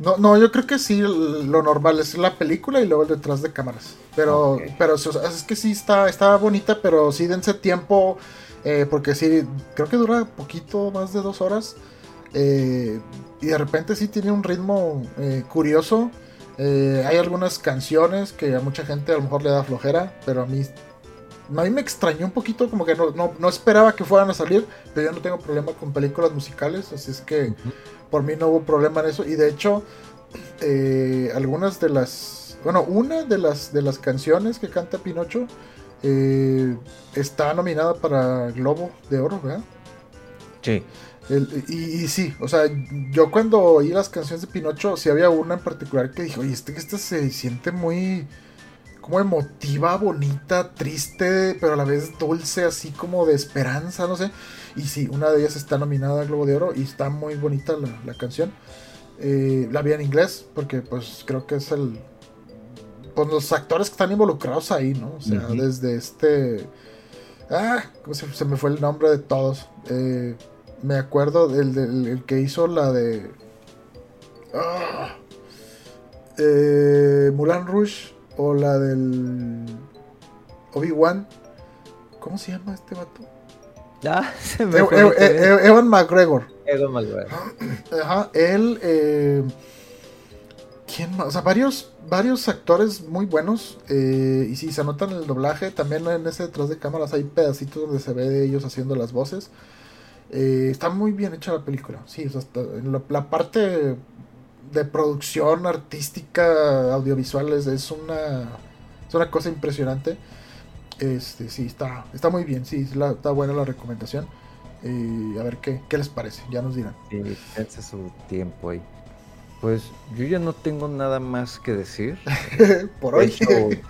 No, no, yo creo que sí, lo normal es la película y luego el detrás de cámaras. Pero, pero es que sí está, está bonita, pero sí dense tiempo, eh, porque sí, creo que dura poquito, más de dos horas. Eh, y de repente sí tiene un ritmo curioso. hay algunas canciones que a mucha gente a lo mejor le da flojera, pero a mí a mí me extrañó un poquito, como que no, esperaba que fueran a salir, pero yo no tengo problema con películas musicales, así es que por mí no hubo problema en eso. Y de hecho, eh, algunas de las, bueno, una de las, de las canciones que canta Pinocho eh, está nominada para Globo de Oro, ¿verdad?
Sí.
y, sí, o sea, yo cuando oí las canciones de Pinocho, sí había una en particular que dije, oye, este, este se siente muy como emotiva, bonita, triste, pero a la vez dulce, así como de esperanza, no sé. Y sí, una de ellas está nominada al Globo de Oro y está muy bonita la, canción. Eh, la vi en inglés porque pues creo que es el... Pues los actores que están involucrados ahí, ¿no? O sea, desde este... Ah, ¿cómo se, me fue el nombre de todos? Eh, me acuerdo del, del que hizo la de... Eh, Mulan Rouge o la del Obi-Wan. ¿Cómo se llama este vato?
Ah, se me
Evan McGregor.
Evan McGregor.
Ajá, él. Eh, ¿Quién más? O sea, varios, varios actores muy buenos. Eh, y si se anotan el doblaje, también en ese detrás de cámaras hay pedacitos donde se ve de ellos haciendo las voces. Eh, está muy bien hecha la película. Sí, o sea, la, parte de producción artística audiovisual es, una, es una cosa impresionante. Este, sí, está, está muy bien, sí, está buena la recomendación. y a ver qué, qué les parece, ya nos dirán.
Sí, dense su tiempo ahí. Pues yo ya no tengo nada más que decir.
Por hoy.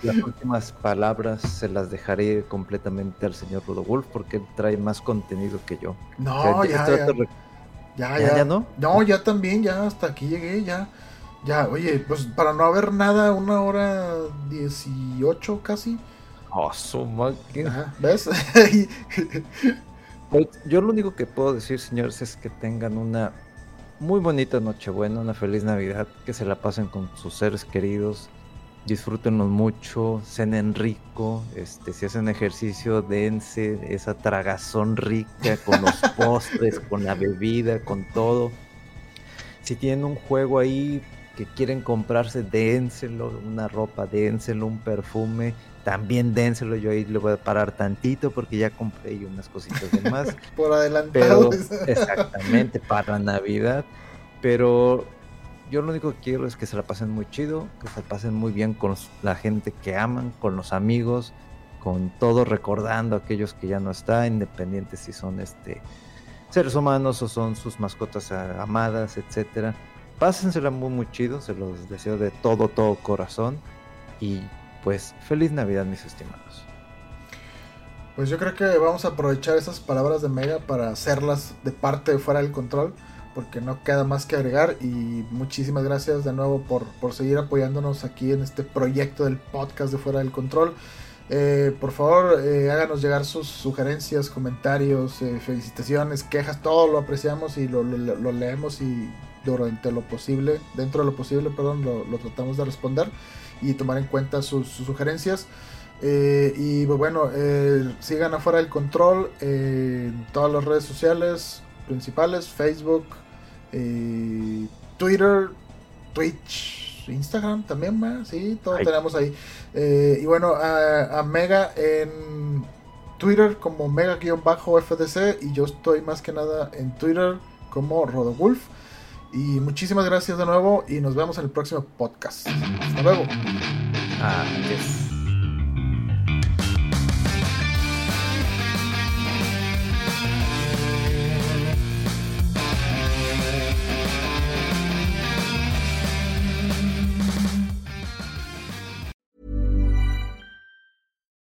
las últimas palabras se las dejaré completamente al señor Rodolfo porque él trae más contenido que yo.
No, ya, ya. Ya, ya, no. No, ya también, ya hasta aquí llegué, ya. Ya, oye, pues para no haber nada, una hora dieciocho casi.
Oh, su máquina.
¿Ves?
Pues, yo lo único que puedo decir, señores, es que tengan una muy bonita Nochebuena, una feliz Navidad, que se la pasen con sus seres queridos, disfrútenlos mucho, cenen rico, este, si hacen ejercicio, dense esa tragazón rica con los postres, con la bebida, con todo. Si tienen un juego ahí que quieren comprarse, dénselo, una ropa, dénselo, un perfume, también dénselo. Yo ahí le voy a parar tantito porque ya compré unas cositas de más.
Por adelantado.
exactamente, para Navidad. Pero yo lo único que quiero es que se la pasen muy chido, que se la pasen muy bien con la gente que aman, con los amigos, con todo recordando a aquellos que ya no están, independientes si son este seres humanos o son sus mascotas amadas, etcétera. Pásensela muy muy chido, se los deseo de todo todo corazón y pues feliz Navidad mis estimados.
Pues yo creo que vamos a aprovechar esas palabras de Mega para hacerlas de parte de fuera del control, porque no queda más que agregar y muchísimas gracias de nuevo por, por seguir apoyándonos aquí en este proyecto del podcast de fuera del control. Eh, por favor, eh, háganos llegar sus sugerencias, comentarios, eh, felicitaciones, quejas, todo lo apreciamos y lo, leemos y durante lo posible, dentro de lo posible, perdón, lo, tratamos de responder y tomar en cuenta sus, sugerencias. y pues, bueno, sigan afuera del control en todas las redes sociales principales, Facebook, Twitter, Twitch, Instagram también, sí, todo tenemos ahí. Eh, y bueno, a, Mega en Twitter como Mega-FDC y yo estoy más que nada en Twitter como Rodowulf. Y muchísimas gracias de nuevo y nos vemos en el próximo podcast. Hasta luego. Adiós.